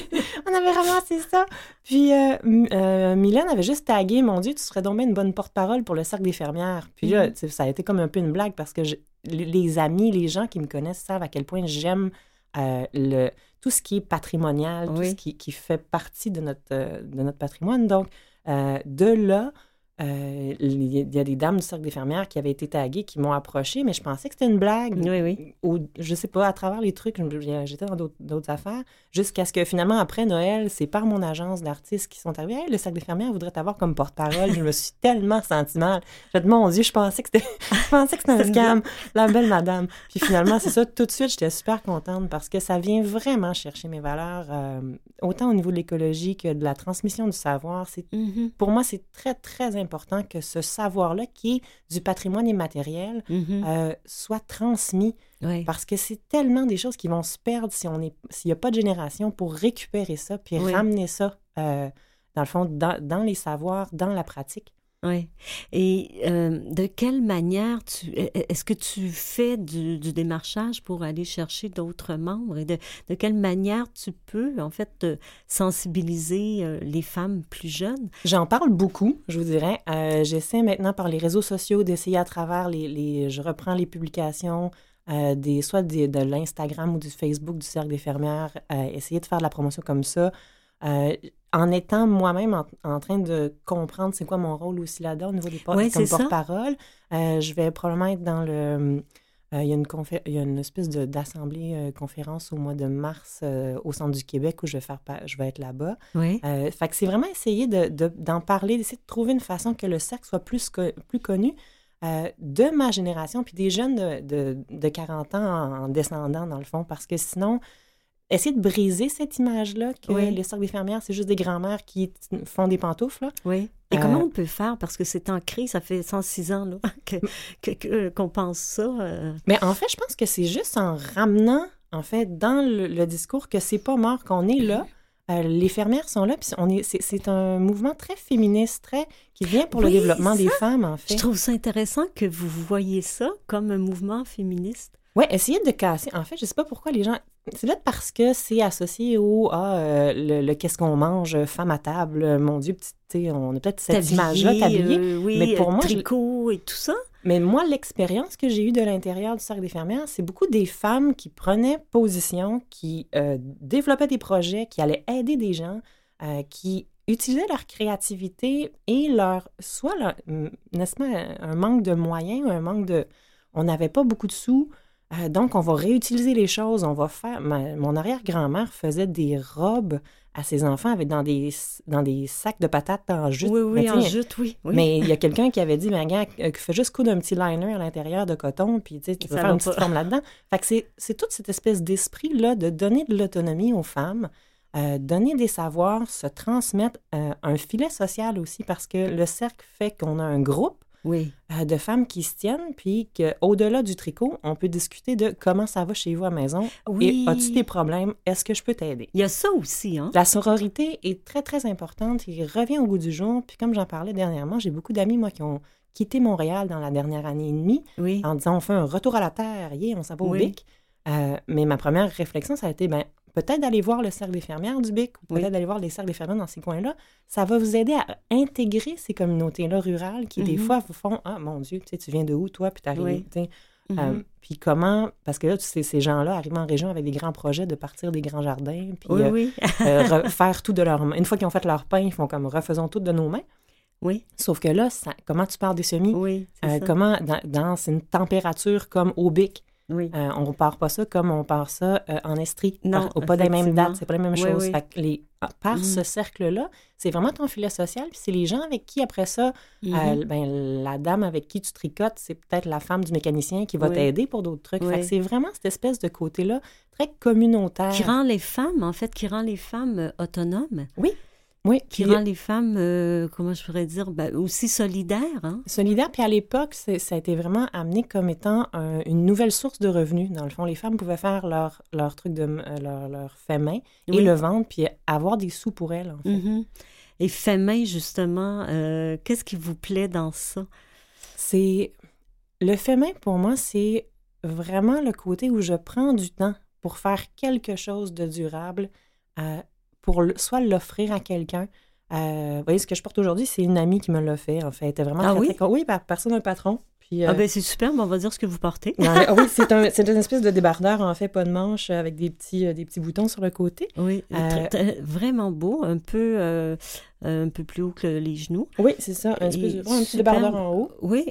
on avait ramassé ça. Puis euh, euh, Mylène avait juste tagué, mon Dieu, tu serais donc bien une bonne porte-parole pour le cercle des fermières. Puis là, sais, ça a été comme un peu une blague parce que je- les- amis, les gens qui me connaissent savent à quel point j'aime euh, le, tout ce qui est patrimonial, tout ce qui, qui fait partie de notre, de notre patrimoine. Donc, de là, euh, il y a- des dames du cercle des fermières qui avaient été taguées, qui m'ont approché, mais je pensais que c'était une blague Oui, oui. ou je sais pas, à travers les trucs, j'étais dans d'autres- affaires, jusqu'à ce que finalement, après Noël, c'est par mon agence d'artistes qui sont arrivés. Hey, le cercle des fermières voudrait t'avoir comme porte-parole. je me suis tellement sentie mal. J'ai dit, mon Dieu, je pensais que c'était, je pensais que c'était un scam, la belle madame. Puis finalement, c'est ça, tout de suite, j'étais super contente parce que ça vient vraiment chercher mes valeurs, euh, autant au niveau de l'écologie que de la transmission du savoir. C'est Mhm, pour moi, c'est très, très important que ce savoir-là, qui est du patrimoine immatériel, mhm. euh, soit transmis Oui. parce que c'est tellement des choses qui vont se perdre si on est s'il n'y a pas de génération pour récupérer ça puis Oui. ramener ça euh, dans le fond dans, dans les savoirs, dans la pratique. Oui. Et euh, de quelle manière e- e- est-ce que tu fais du, démarchage pour aller chercher d'autres membres? Et de, quelle manière tu peux en fait sensibiliser euh, les femmes plus jeunes? J'en parle beaucoup, je vous dirais. Euh, J'essaie maintenant par les réseaux sociaux d'essayer à travers les, Je reprends les publications, des, soit de l'Instagram ou du Facebook du Cercle des fermières, essayer de faire de la promotion comme ça. En étant moi-même en, en train de comprendre c'est quoi mon rôle aussi là-dedans au niveau des comme porte-parole, euh, je vais probablement être dans le... euh, il, y a une confé- il y a une espèce d'assemblée euh, conférence au mois de mars au centre du Québec où je vais, faire, je vais être là-bas. Oui. Fait que c'est vraiment essayer de- de- d'en parler, d'essayer de trouver une façon que le cercle soit plus, co- plus connu de ma génération, puis des jeunes de, de, de 40 ans en, en descendant, dans le fond, parce que sinon, essayer de briser cette image-là que Oui. les des fermières, c'est juste des grands-mères qui font des pantoufles. là. Oui. Et Euh, comment on peut faire? Parce que c'est ancré, ça fait 106 ans là, que, que- que- qu'on pense ça. euh. Mais en fait, je pense que c'est juste en ramenant, en fait, dans le, le discours que c'est pas mort, qu'on est là. Euh, les fermières sont là, puis on est, c'est, c'est un mouvement très féministe, très qui vient pour Oui, le développement des femmes, en fait. Je trouve ça intéressant que vous voyez ça comme un mouvement féministe. Ouais, essayer de casser. En fait, je sais pas pourquoi les gens. C'est peut-être parce que c'est associé au ah, euh, le, le qu'est-ce qu'on mange, euh, femme à table, euh, mon Dieu, petit, tu sais, on a peut-être cette image-là, t'habiller. euh, oui, Mais pour euh, moi, je- tricot et tout ça. Mais moi, l'expérience que j'ai eue de l'intérieur du Cercle des fermières, c'est beaucoup des femmes qui prenaient position, qui développaient des projets, qui allaient aider des gens, qui utilisaient leur créativité et leur, soit leur, n'est-ce pas, un manque de moyens, un manque de... On n'avait pas beaucoup de sous, euh, donc on va réutiliser les choses, on va faire... ma- mon arrière-grand-mère faisait des robes à ses enfants avec dans des, dans des sacs de patates en jute. oui, Mais oui, en jute, oui. oui. mais il y a quelqu'un qui avait dit, mais gars, euh, fais juste coudre un petit liner à l'intérieur de coton, puis tu peux faire une petite forme là-dedans. Fait que c'est- c'est toute cette espèce d'esprit-là de donner de l'autonomie aux femmes, euh, donner des savoirs, se transmettre euh, un filet social aussi, parce que le cercle fait qu'on a un groupe Oui. euh, de femmes qui se tiennent, puis qu'au-delà du tricot, on peut discuter de comment ça va chez vous à la maison. Oui. Et as-tu des problèmes? Est-ce que je peux t'aider? Il y a ça aussi, hein? La sororité est très, très importante. Il revient au goût du jour. Puis comme j'en parlais dernièrement, j'ai beaucoup d'amis, moi, qui ont quitté Montréal dans la dernière année et demie Oui. en disant on fait un retour à la terre, yeah, on s'en va au Oui. BIC. Euh, mais ma première réflexion, ça a été ben, peut-être d'aller voir le cercle des fermières du BIC ou Oui. peut-être d'aller voir les cercles des fermières dans ces coins-là. Ça va vous aider à intégrer ces communautés-là rurales qui, des Mhm. fois, vous font Ah, mon Dieu, tu sais, tu viens de où, toi, puis t'arrives. Oui. tu sais. Mhm. Euh, puis comment, parce que là, tu sais, ces gens-là arrivent en région avec des grands projets de partir des grands jardins, puis oui, euh, oui. euh, refaire tout de leurs mains. Une fois qu'ils ont fait leur pain, ils font comme refaisons tout de nos mains. oui, Sauf que là, ça- comment tu parles des semis? oui, Euh, ça. comment, dans, dans une température comme au bic, Oui. euh, on ne part pas ça comme on part ça euh, en estrie. Non, Par- pas des mêmes dates, c'est pas les mêmes Oui, choses. oui. Fait que les, ah, par Mhm. ce cercle-là, c'est vraiment ton filet social, puis c'est les gens avec qui, après ça, Mhm. euh, ben, la dame avec qui tu tricotes, c'est peut-être la femme du mécanicien qui va Oui. t'aider pour d'autres trucs. Fait Oui. que c'est vraiment cette espèce de côté-là très communautaire. qui rend les femmes, en fait, qui rend les femmes euh, autonomes, Oui, qui puis- rend les femmes, euh, comment je pourrais dire, ben, aussi solidaires. Hein? Solidaire, puis à l'époque, ça a été vraiment amené comme étant un- une nouvelle source de revenus. Dans le fond, les femmes pouvaient faire leur, leur truc de euh, leur, leur fait main et Oui. le vendre, puis avoir des sous pour elles, en fait. Mhm. Et fait main, justement, euh, qu'est-ce qui vous plaît dans ça? C'est le fait main pour moi, c'est vraiment le côté où je prends du temps pour faire quelque chose de durable, euh, pour le- soit l'offrir à quelqu'un. Euh, vous voyez, ce que je porte aujourd'hui, c'est une amie qui me l'a fait, en fait. Elle était vraiment Ah très, oui? très Oui, par personne un patron. Puis, euh, Ah ben c'est super, mais on va dire ce que vous portez. non, ah oui, c'est un, c'est une espèce de débardeur, en fait, pas de manche, avec des petits, euh, des petits boutons sur le côté. Oui, Euh, très- vraiment beau, un peu, un peu plus haut que les genoux. Oui, c'est ça, un, espèce de- ouais, un petit superbe. débardeur en haut. Oui,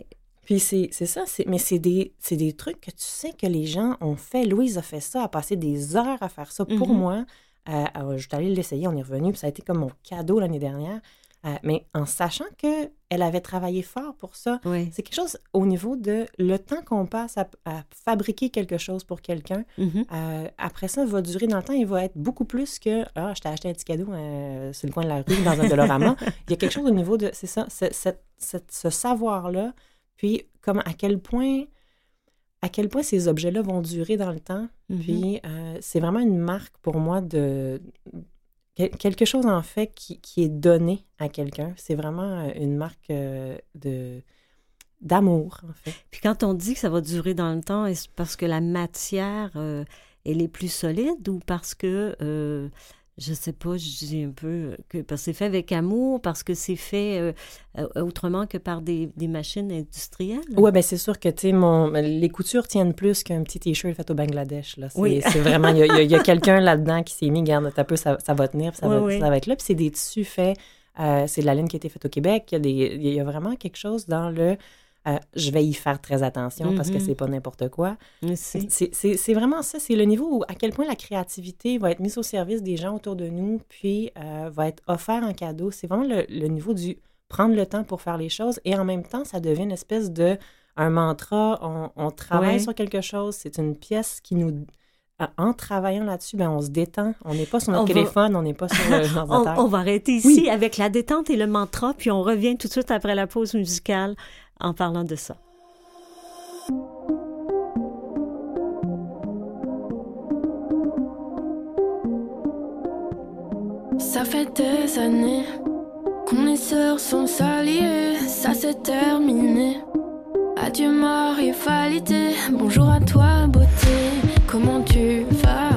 Puis c'est c'est ça, c'est- mais c'est des, c'est des trucs que tu sais que les gens ont fait. Louise a fait ça, a passé des heures à faire ça pour Mhm. moi. Euh, euh, je suis allée l'essayer, on est revenu, puis ça a été comme mon cadeau l'année dernière. Euh, mais en sachant que elle avait travaillé fort pour ça, oui. c'est quelque chose au niveau de le temps qu'on passe à, à fabriquer quelque chose pour quelqu'un. Mhm. euh, après ça, va durer dans le temps, il va être beaucoup plus que Ah, je t'ai acheté un petit cadeau euh, sur le coin de la rue dans un Dolorama. il y a quelque chose au niveau de, c'est ça, ce savoir-là, puis comme à quel point, à quel point ces objets-là vont durer dans le temps. Mhm. Puis euh, c'est vraiment une marque pour moi de quel- quelque chose, en fait, qui, qui est donné à quelqu'un. C'est vraiment euh, une marque euh, de d'amour, en fait. Puis quand on dit que ça va durer dans le temps, est-ce parce que la matière, euh, elle est plus solide ou parce que, euh, je sais pas, je dis un peu, que parce que c'est fait avec amour, parce que c'est fait euh, euh, autrement que par des, des machines industrielles? Ouais, ben c'est sûr que, tu sais, mon... les coutures tiennent plus qu'un petit T-shirt fait au Bangladesh, là. C'est Oui. c'est vraiment... Il y a, y quelqu'un là-dedans qui s'est mis, garde, un peu, ça, ça va tenir, ça, Oui, va, oui. ça va être là. Puis c'est des tissus faits... euh, c'est de la laine qui a été faite au Québec. Il y a, des, il y a vraiment quelque chose dans le... euh, je vais y faire très attention parce que Mhm. c'est pas n'importe quoi. C'est- vraiment ça, c'est le niveau où à quel point la créativité va être mise au service des gens autour de nous, puis euh, va être offert en cadeau. C'est vraiment le, le niveau du prendre le temps pour faire les choses et en même temps, ça devient une espèce de un mantra. On, on travaille Ouais. sur quelque chose, c'est une pièce qui nous. Euh, En travaillant là-dessus, ben, on se détend. On n'est pas sur notre On va- téléphone, on n'est pas sur le On, ordinateur. on va arrêter ici Oui. avec la détente et le mantra, puis on revient tout de suite après la pause musicale en parlant de ça. Ça fait des années qu'on est sœurs sans s'allier, ça s'est terminé. Adieu ma rivalité, bonjour à toi beauté, comment tu vas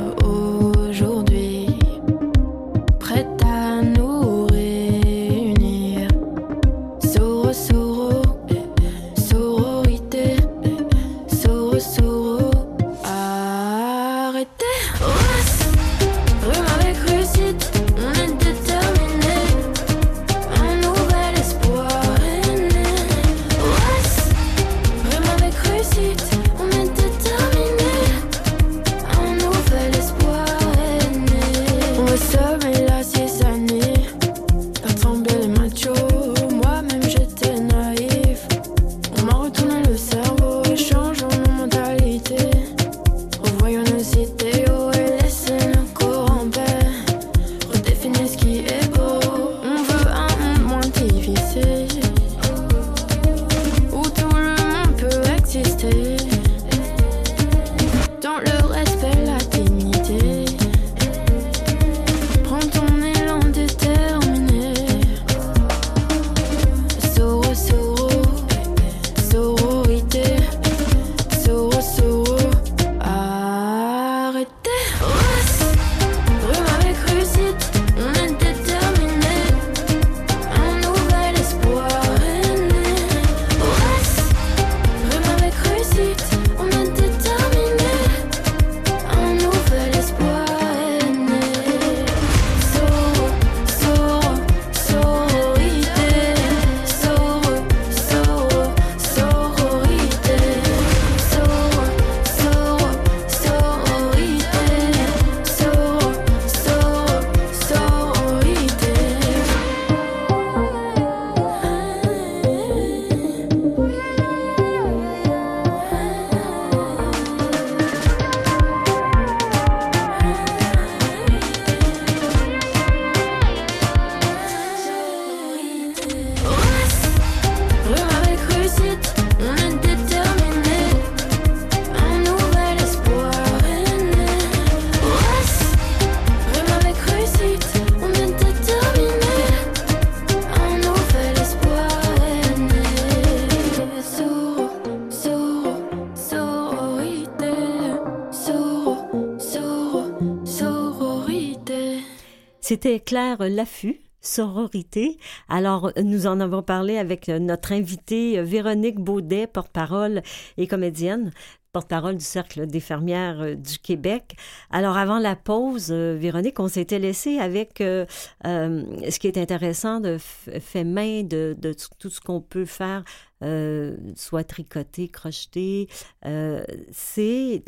Claire Laffut, sororité. Alors, nous en avons parlé avec notre invitée Véronique Baudet, porte-parole et comédienne porte-parole du Cercle des fermières euh, du Québec. Alors, avant la pause, euh, Véronique, on s'était laissé avec euh, ce qui est intéressant de fait main, de, tout ce qu'on peut faire, euh, soit tricoter, crocheter. Euh, c'est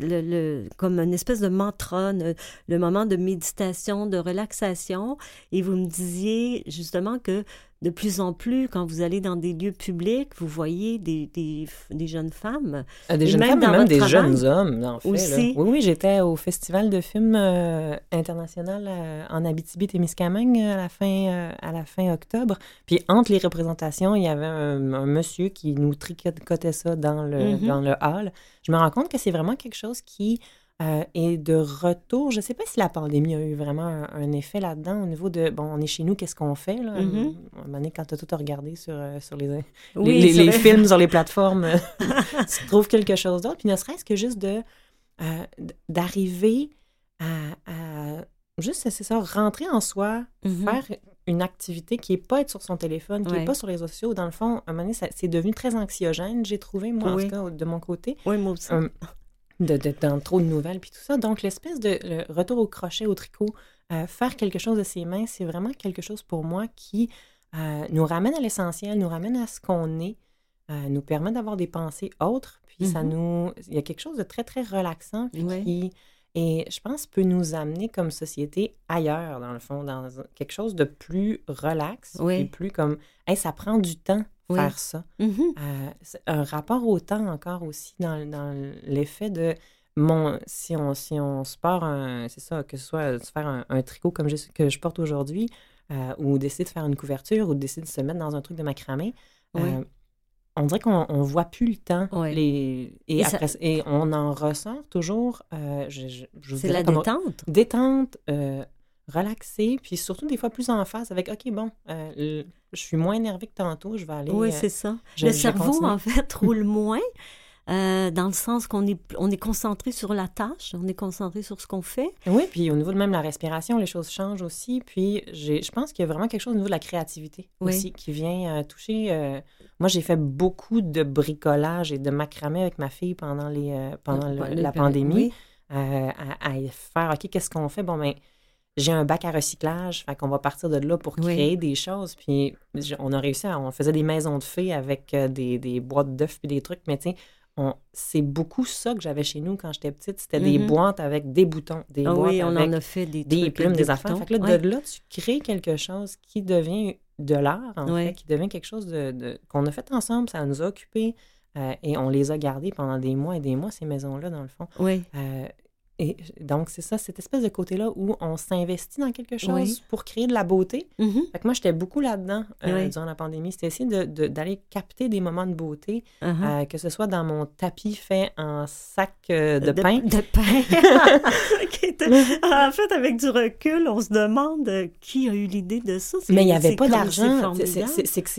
comme une espèce de mantra, le moment de méditation, de relaxation. Et vous me disiez justement que de plus en plus, quand vous allez dans des lieux publics, vous voyez des, des, des jeunes femmes. Euh, Des Et jeunes même femmes, dans même des travail jeunes hommes, en fait. là. aussi. Oui, oui, j'étais au Festival de films euh, international euh, en Abitibi-Témiscamingue euh, à, la fin, à la fin octobre. Puis entre les représentations, il y avait un, un monsieur qui nous tricotait ça dans le, Mhm. dans le hall. Je me rends compte que c'est vraiment quelque chose qui euh, et de retour. Je ne sais pas si la pandémie a eu vraiment un, un effet là-dedans au niveau de, bon, on est chez nous, qu'est-ce qu'on fait? Là? Mhm. À un moment donné, quand tu as tout à regarder sur, euh, sur les, Oui, les, films sur les plateformes, tu trouves quelque chose d'autre. Puis ne serait-ce que juste de euh, d'arriver à, à- juste, c'est ça, rentrer en soi, Mhm. faire une activité qui n'est pas être sur son téléphone, qui n'est Ouais. pas sur les réseaux sociaux. Dans le fond, à un moment donné, c'est devenu très anxiogène, j'ai trouvé, moi, Oui. en tout cas, de mon côté Oui, moi aussi. euh, de, de- dans trop de nouvelles puis tout ça. Donc, l'espèce de le retour au crochet, au tricot, euh, faire quelque chose de ses mains, c'est vraiment quelque chose pour moi qui euh, nous ramène à l'essentiel, nous ramène à ce qu'on est, euh, nous permet d'avoir des pensées autres. Puis ça Mhm. nous... Il y a quelque chose de très, très relaxant puis Ouais. qui... Et je pense peut nous amener comme société ailleurs, dans le fond, dans quelque chose de plus relax, plus comme, hey, ça prend du temps Oui. faire ça. Mhm. Euh, un rapport au temps encore aussi dans, dans l'effet de mon si on si on se part un c'est ça que ce soit se faire un, un tricot comme je, que je porte aujourd'hui euh, ou décider de faire une couverture ou décider de se mettre dans un truc de macramé Oui. euh, on dirait qu'on on voit plus le temps les et, Et ça- après et on en ressort toujours euh, je, je, je vous C'est la détente. détente, relaxée, puis surtout des fois plus en phase avec OK, bon, euh, je suis moins énervée que tantôt, je vais aller. Oui, euh, c'est ça. je- le je cerveau, continue. en fait, roule moins. euh, dans le sens qu'on est, on est concentré sur la tâche, on est concentré sur ce qu'on fait. Oui, puis au niveau de même la respiration, les choses changent aussi. Puis j'ai- je pense qu'il y a vraiment quelque chose au niveau de la créativité Oui. aussi qui vient euh, toucher. euh, Moi, j'ai fait beaucoup de bricolage et de macramé avec ma fille pendant, les, pendant le- la pandémie. oui. à, à faire, OK, qu'est-ce qu'on fait? Bon, ben, j'ai un bac à recyclage, fait qu'on va partir de là pour Oui. créer des choses. Puis on a réussi, à, on faisait des maisons de fées avec euh, des, des boîtes d'œufs puis des trucs, mais tu sais, on- c'est beaucoup ça que j'avais chez nous quand j'étais petite. C'était des Mhm. boîtes avec des boutons, des Ah boîtes oui, on avec en a fait des, des trucs, plumes, avec des affaires. Fait que là, Ouais. de là, tu crées quelque chose qui devient de l'art, en Ouais. fait, qui devient quelque chose de, de- qu'on a fait ensemble, ça nous a occupés euh, et on les a gardés pendant des mois et des mois, ces maisons-là, dans le fond. Oui. Euh, et donc, c'est ça, cette espèce de côté-là où on s'investit dans quelque chose Oui. pour créer de la beauté. Fait que moi, j'étais beaucoup là-dedans euh, Oui. durant la pandémie. C'était essayer de- de- d'aller capter des moments de beauté, Uh-huh. euh, que ce soit dans mon tapis fait en sac euh, de, pain. De pain. Qui était- en fait, avec du recul, on se demande qui a eu l'idée de ça. Mais il n'y avait pas d'argent. c'est que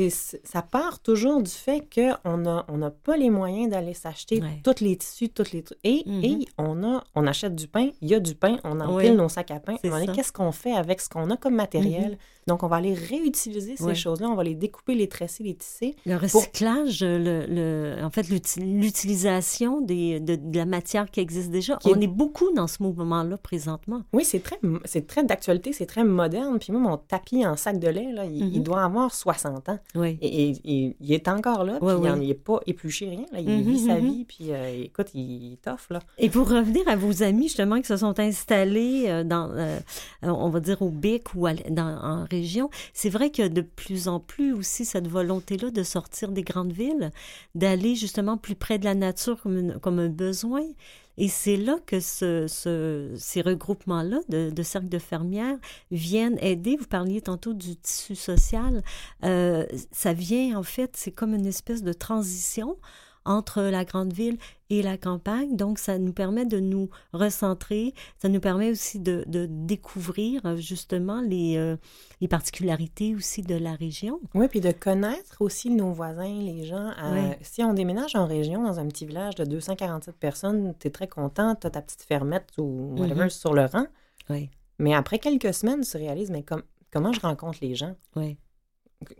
ça part toujours du fait qu'on n'a on n'a pas les moyens d'aller s'acheter Ouais. tous les tissus, tous les trucs. Et, Mhm. et on, a, on achète du pain, il y a du pain, on empile Oui. nos sacs à pain. Mhm. Qu'est-ce qu'on fait avec ce qu'on a comme matériel? Donc, on va aller réutiliser ces choses-là, on va les découper, les tresser, les tisser. Le recyclage, le, le- en fait, l'uti- l'utilisation de, de la matière qui existe déjà. Qui On est beaucoup dans ce mouvement-là présentement. Oui, c'est très, très d'actualité, c'est très moderne. Puis moi, mon tapis en sac de lait, là, il, Mhm. il doit avoir 60 ans. Oui. Et, et- et il est encore là, puis il ouais. n'en est pas épluché, rien. Là. Il Mhm, vit sa mhm. vie, puis euh, écoute, il, il toffe, là. Et pour revenir à vos amis, justement, qui se sont installés euh, dans, euh, on va dire, au BIC ou dans, en région, c'est vrai que de plus en plus aussi cette volonté-là de sortir des grandes villes, d'aller justement plus près de la nature comme, un besoin. Et c'est là que ce, ce- ces regroupements-là de, de cercles de fermières viennent aider. Vous parliez tantôt du tissu social. Euh, ça vient, en fait, c'est comme une espèce de transition entre la grande ville et la campagne. Donc, ça nous permet de nous recentrer. Ça nous permet aussi de, de découvrir euh, justement les, euh, les particularités aussi de la région. Oui, puis de connaître aussi nos voisins, les gens. Euh. Si on déménage en région, dans un petit village de 247 personnes, tu es très content, tu as ta petite fermette ou whatever Mhm. sur le rang. Oui, Mais après quelques semaines, tu réalises, mais com- comment je rencontre les gens? oui.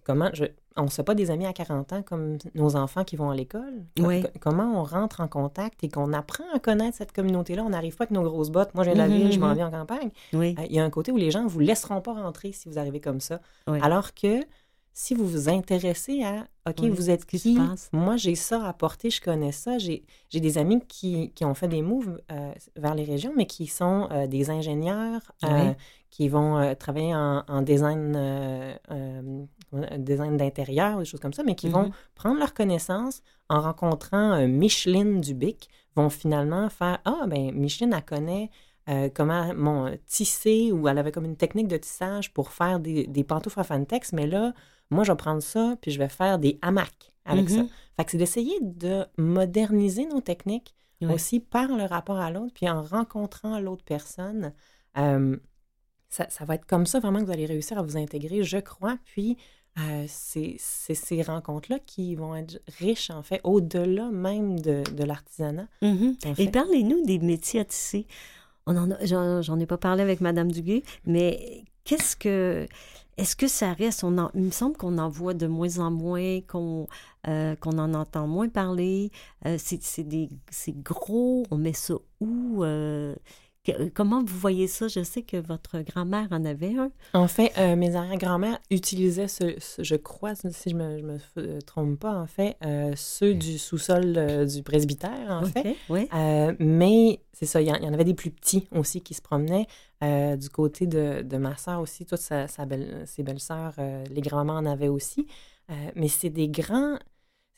Comment je... On ne se fait pas des amis à 40 ans comme nos enfants qui vont à l'école? Oui. Comment on rentre en contact et qu'on apprend à connaître cette communauté-là? On n'arrive pas avec nos grosses bottes. Moi, j'ai la Mhm, ville, je m'en mhm. viens en campagne. Oui, Euh, Il y a un côté où les gens ne vous laisseront pas rentrer si vous arrivez comme ça. Oui. Alors que si vous vous intéressez à, OK, vous êtes qui. Moi, j'ai ça à apporter, je connais ça. J'ai j'ai des amis qui, qui ont fait des moves euh, vers les régions, mais qui sont euh, des ingénieurs, euh. Qui vont euh, travailler en, en design, euh, euh, design d'intérieur, des choses comme ça, mais qui vont Mhm. prendre leurs connaissances en rencontrant Micheline Dubic, vont finalement faire Ah, ben Micheline, elle connaît euh, comment mon tisser, ou elle avait comme une technique de tissage pour faire des, des pantoufles à Fantex, mais là, moi, je vais prendre ça, puis je vais faire des hamacs avec ça. Mhm. Fait que c'est d'essayer de moderniser nos techniques aussi par le rapport à l'autre, puis en rencontrant l'autre personne. euh, ça, ça va être comme ça vraiment que vous allez réussir à vous intégrer, je crois. Puis euh, c'est ces rencontres-là qui vont être riches, en fait, au-delà même de, de l'artisanat. Mhm. En Et parlez-nous des métiers à tisser. On en a, j'en, ai pas parlé avec Madame Duguay, mais qu'est-ce que, est-ce que ça reste on en, Il me semble qu'on en voit de moins en moins, qu'on, euh, qu'on en entend moins parler. Euh, c'est, c'est des, c'est gros. On met ça où euh, Comment vous voyez ça? Je sais que votre grand-mère en avait un. En fait, euh, mes arrière-grand-mères utilisaient, ce, ce- je crois, si je me, je me f- trompe pas, en fait, euh, ceux du sous-sol euh, du presbytère, en fait. Ok, oui. Euh, mais c'est ça, il y, en il y en avait des plus petits aussi qui se promenaient. Euh, du côté de, de ma sœur aussi, toutes sa, sa belle, ses belles-sœurs, euh, les grands-mamans en avaient aussi. Euh, mais c'est des grands...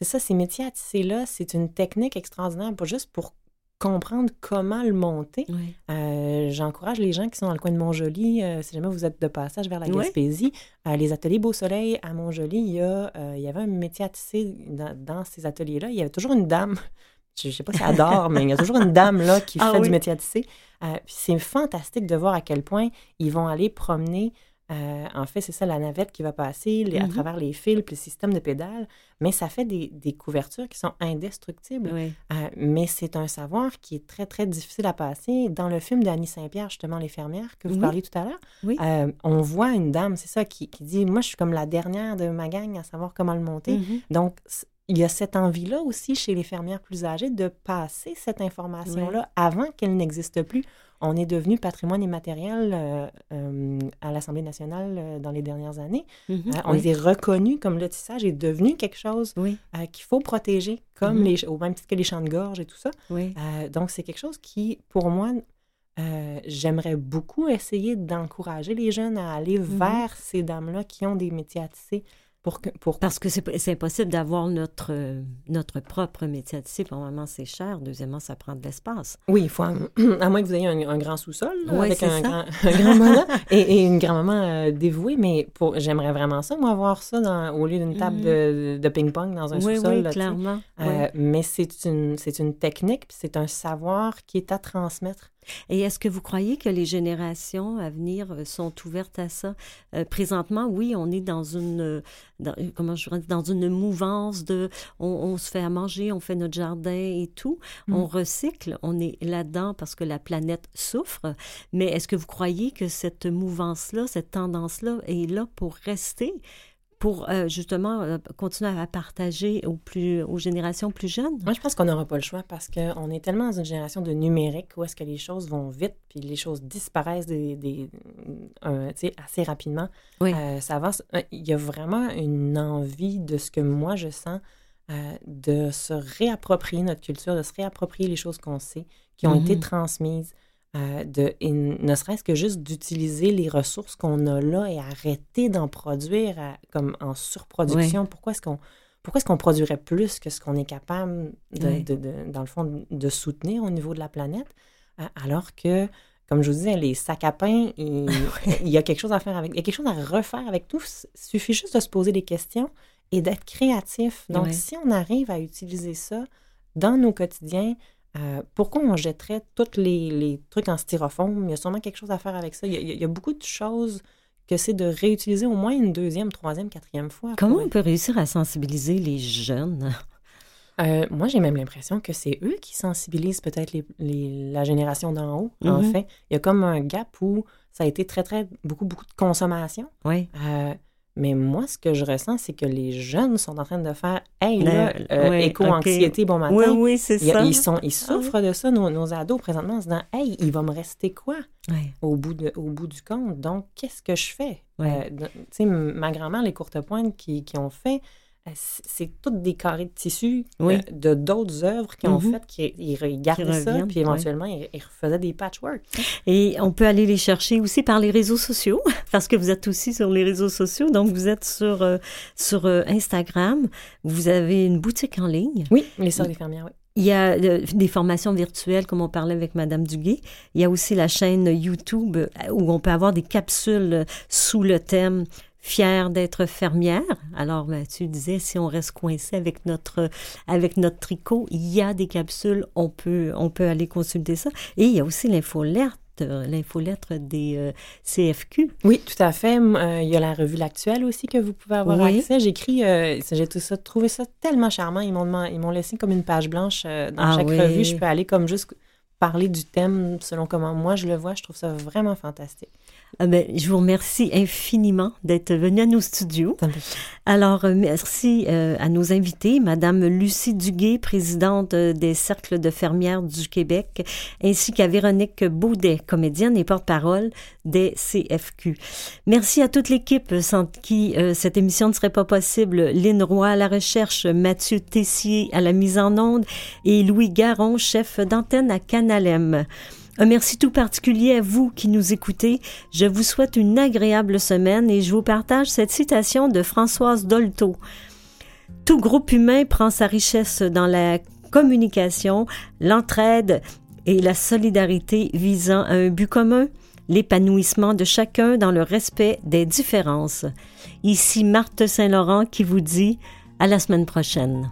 C'est ça, ces métiers à tisser-là, c'est une technique extraordinaire, pas juste pour comprendre comment le monter. Oui. Euh, J'encourage les gens qui sont dans le coin de Montjoli, euh, si jamais vous êtes de passage vers la. Gaspésie, euh, les ateliers Beau Soleil à Montjoli, il y, a, il y avait un métier à tisser dans, dans ces ateliers-là. Il y avait toujours une dame, je ne sais pas si elle adore, mais il y a toujours une dame là qui Ah fait oui. du métier à tisser. Puis c'est fantastique de voir à quel point ils vont aller promener. Euh, en fait, c'est ça, la navette qui va passer les- à Mhm. travers les fils puis le système de pédales, mais ça fait des, des couvertures qui sont indestructibles. Oui. Euh, mais c'est un savoir qui est très, très difficile à passer. Dans le film d'Annie Saint-Pierre, justement, Les fermières, que vous Oui. parliez tout à l'heure, Oui. euh, on voit une dame, c'est ça, qui, qui dit Moi, je suis comme la dernière de ma gang à savoir comment le monter. Mhm. Donc, il y a cette envie-là aussi chez les fermières plus âgées de passer cette information-là avant qu'elle n'existe plus. On est devenu patrimoine immatériel euh, euh, à l'Assemblée nationale euh, dans les dernières années. Mhm. Euh, on Oui. est reconnu comme le tissage est devenu quelque chose Oui. qu'il faut protéger, comme Mhm. les, au même titre que les champs de gorge et tout ça. Donc, c'est quelque chose qui, pour moi, j'aimerais beaucoup essayer d'encourager les jeunes à aller Mhm. vers ces dames-là qui ont des métiers à tisser pour que, pour Parce que c'est impossible d'avoir notre, euh, notre propre métier à tisser. Premièrement, c'est cher. Deuxièmement, ça prend de l'espace. Oui, il faut, à, à moins que vous ayez un, un grand sous-sol avec un ça. grand, un grand moulin et, et une grand-maman euh, dévouée, mais j'aimerais vraiment ça, moi, voir ça dans, au lieu d'une table Mhm. de, de ping-pong dans un oui, sous-sol. oui, là, clairement. Euh. Mais c'est une, c'est une technique, puis c'est un savoir qui est à transmettre. Et est-ce que vous croyez que les générations à venir euh, sont ouvertes à ça? Euh, présentement, oui, on est dans une, euh, dans, comment je dirais, dans une mouvance de, on, on se fait à manger, on fait notre jardin et tout, Mm. on recycle, on est là-dedans parce que la planète souffre. Mais est-ce que vous croyez que cette mouvance-là, cette tendance-là est là pour rester? Pour euh, justement euh, continuer à partager aux, plus, aux générations plus jeunes? Moi, je pense qu'on n'aura pas le choix parce qu'on est tellement dans une génération de numérique où est-ce que les choses vont vite puis les choses disparaissent des, des, euh, assez rapidement. Oui. Ça avance. Il y a vraiment une envie de ce que moi je sens de se réapproprier notre culture, de se réapproprier les choses qu'on sait, qui ont Mhm. été transmises. Euh, de, et ne serait-ce que juste d'utiliser les ressources qu'on a là et arrêter d'en produire à- comme en surproduction. Pourquoi est-ce qu'on pourquoi est-ce qu'on produirait plus que ce qu'on est capable, de, Oui. de- de- dans le fond, de soutenir au niveau de la planète, euh, alors que, comme je vous disais, les sacs à pain, il, il y a quelque chose à faire avec, il y a quelque chose à refaire avec tout. Il suffit juste de se poser des questions et d'être créatif. Donc, Oui. si on arrive à utiliser ça dans nos quotidiens, euh, pourquoi on jetterait tous les, les trucs en styrofoam? Il y a sûrement quelque chose à faire avec ça. Il y a, il y a beaucoup de choses que c'est de réutiliser au moins une deuxième, troisième, quatrième fois. Comment on peut réussir à sensibiliser les jeunes? Euh, moi, j'ai même l'impression que c'est eux qui sensibilisent peut-être les, les- la génération d'en haut. En Mhm. fait, il y a comme un gap où ça a été très, très, beaucoup, beaucoup de consommation. Oui. Euh, mais moi, ce que je ressens, c'est que les jeunes sont en train de faire Hey, là, euh, éco-anxiété, bon matin. Oui, oui, c'est ça. ils, sont, ils souffrent de ça, nos, nos ados, présentement, en se disant Hey, il va me rester quoi Oui. au bout, de, au bout du compte? Donc, qu'est-ce que je fais? Euh, tu sais, ma grand-mère, les courtes pointes qui, qui ont fait, c'est toutes des carrés de tissu Oui. euh, de d'autres œuvres qu'ils ont Mhm. faites, qui ils regardaient Qui ça, puis éventuellement, ils, ils refaisaient des patchwork. Et on peut aller les chercher aussi par les réseaux sociaux, parce que vous êtes aussi sur les réseaux sociaux. Donc, vous êtes sur, euh, sur euh, Instagram. Vous avez une boutique en ligne. Oui, les sœurs des fermières, oui. Il y a euh, des formations virtuelles, comme on parlait avec Madame Duguay. Il y a aussi la chaîne YouTube euh, où on peut avoir des capsules euh, sous le thème fière d'être fermière. Alors, ben, tu disais, si on reste coincé avec notre, avec notre tricot, il y a des capsules, on peut, on peut aller consulter ça. Et il y a aussi l'infolette l'infolettre des euh, CFQ. Oui, tout à fait. Euh, il y a la revue L'Actuelle aussi que vous pouvez avoir accès. J'écris, euh, j'ai trouvé ça tellement charmant. Ils m'ont, ils m'ont laissé comme une page blanche dans ah chaque revue. Je peux aller comme juste parler du thème selon comment moi je le vois. Je trouve ça vraiment fantastique. Ah ben, je vous remercie infiniment d'être venu à nos studios. Alors, euh, merci euh, à nos invités, Madame Lucie Duguay, présidente euh, des Cercles de fermières du Québec, ainsi qu'à Véronique Baudet, comédienne et porte-parole des CFQ. Merci à toute l'équipe sans qui cette émission ne serait pas possible. Lynn Roy à la recherche, Mathieu Tessier à la mise en onde et Louis Garon, chef d'antenne à Canalem. Un merci tout particulier à vous qui nous écoutez. Je vous souhaite une agréable semaine et je vous partage cette citation de Françoise Dolto. Tout groupe humain prend sa richesse dans la communication, l'entraide et la solidarité visant à un but commun, l'épanouissement de chacun dans le respect des différences. Ici Marthe Saint-Laurent qui vous dit à la semaine prochaine.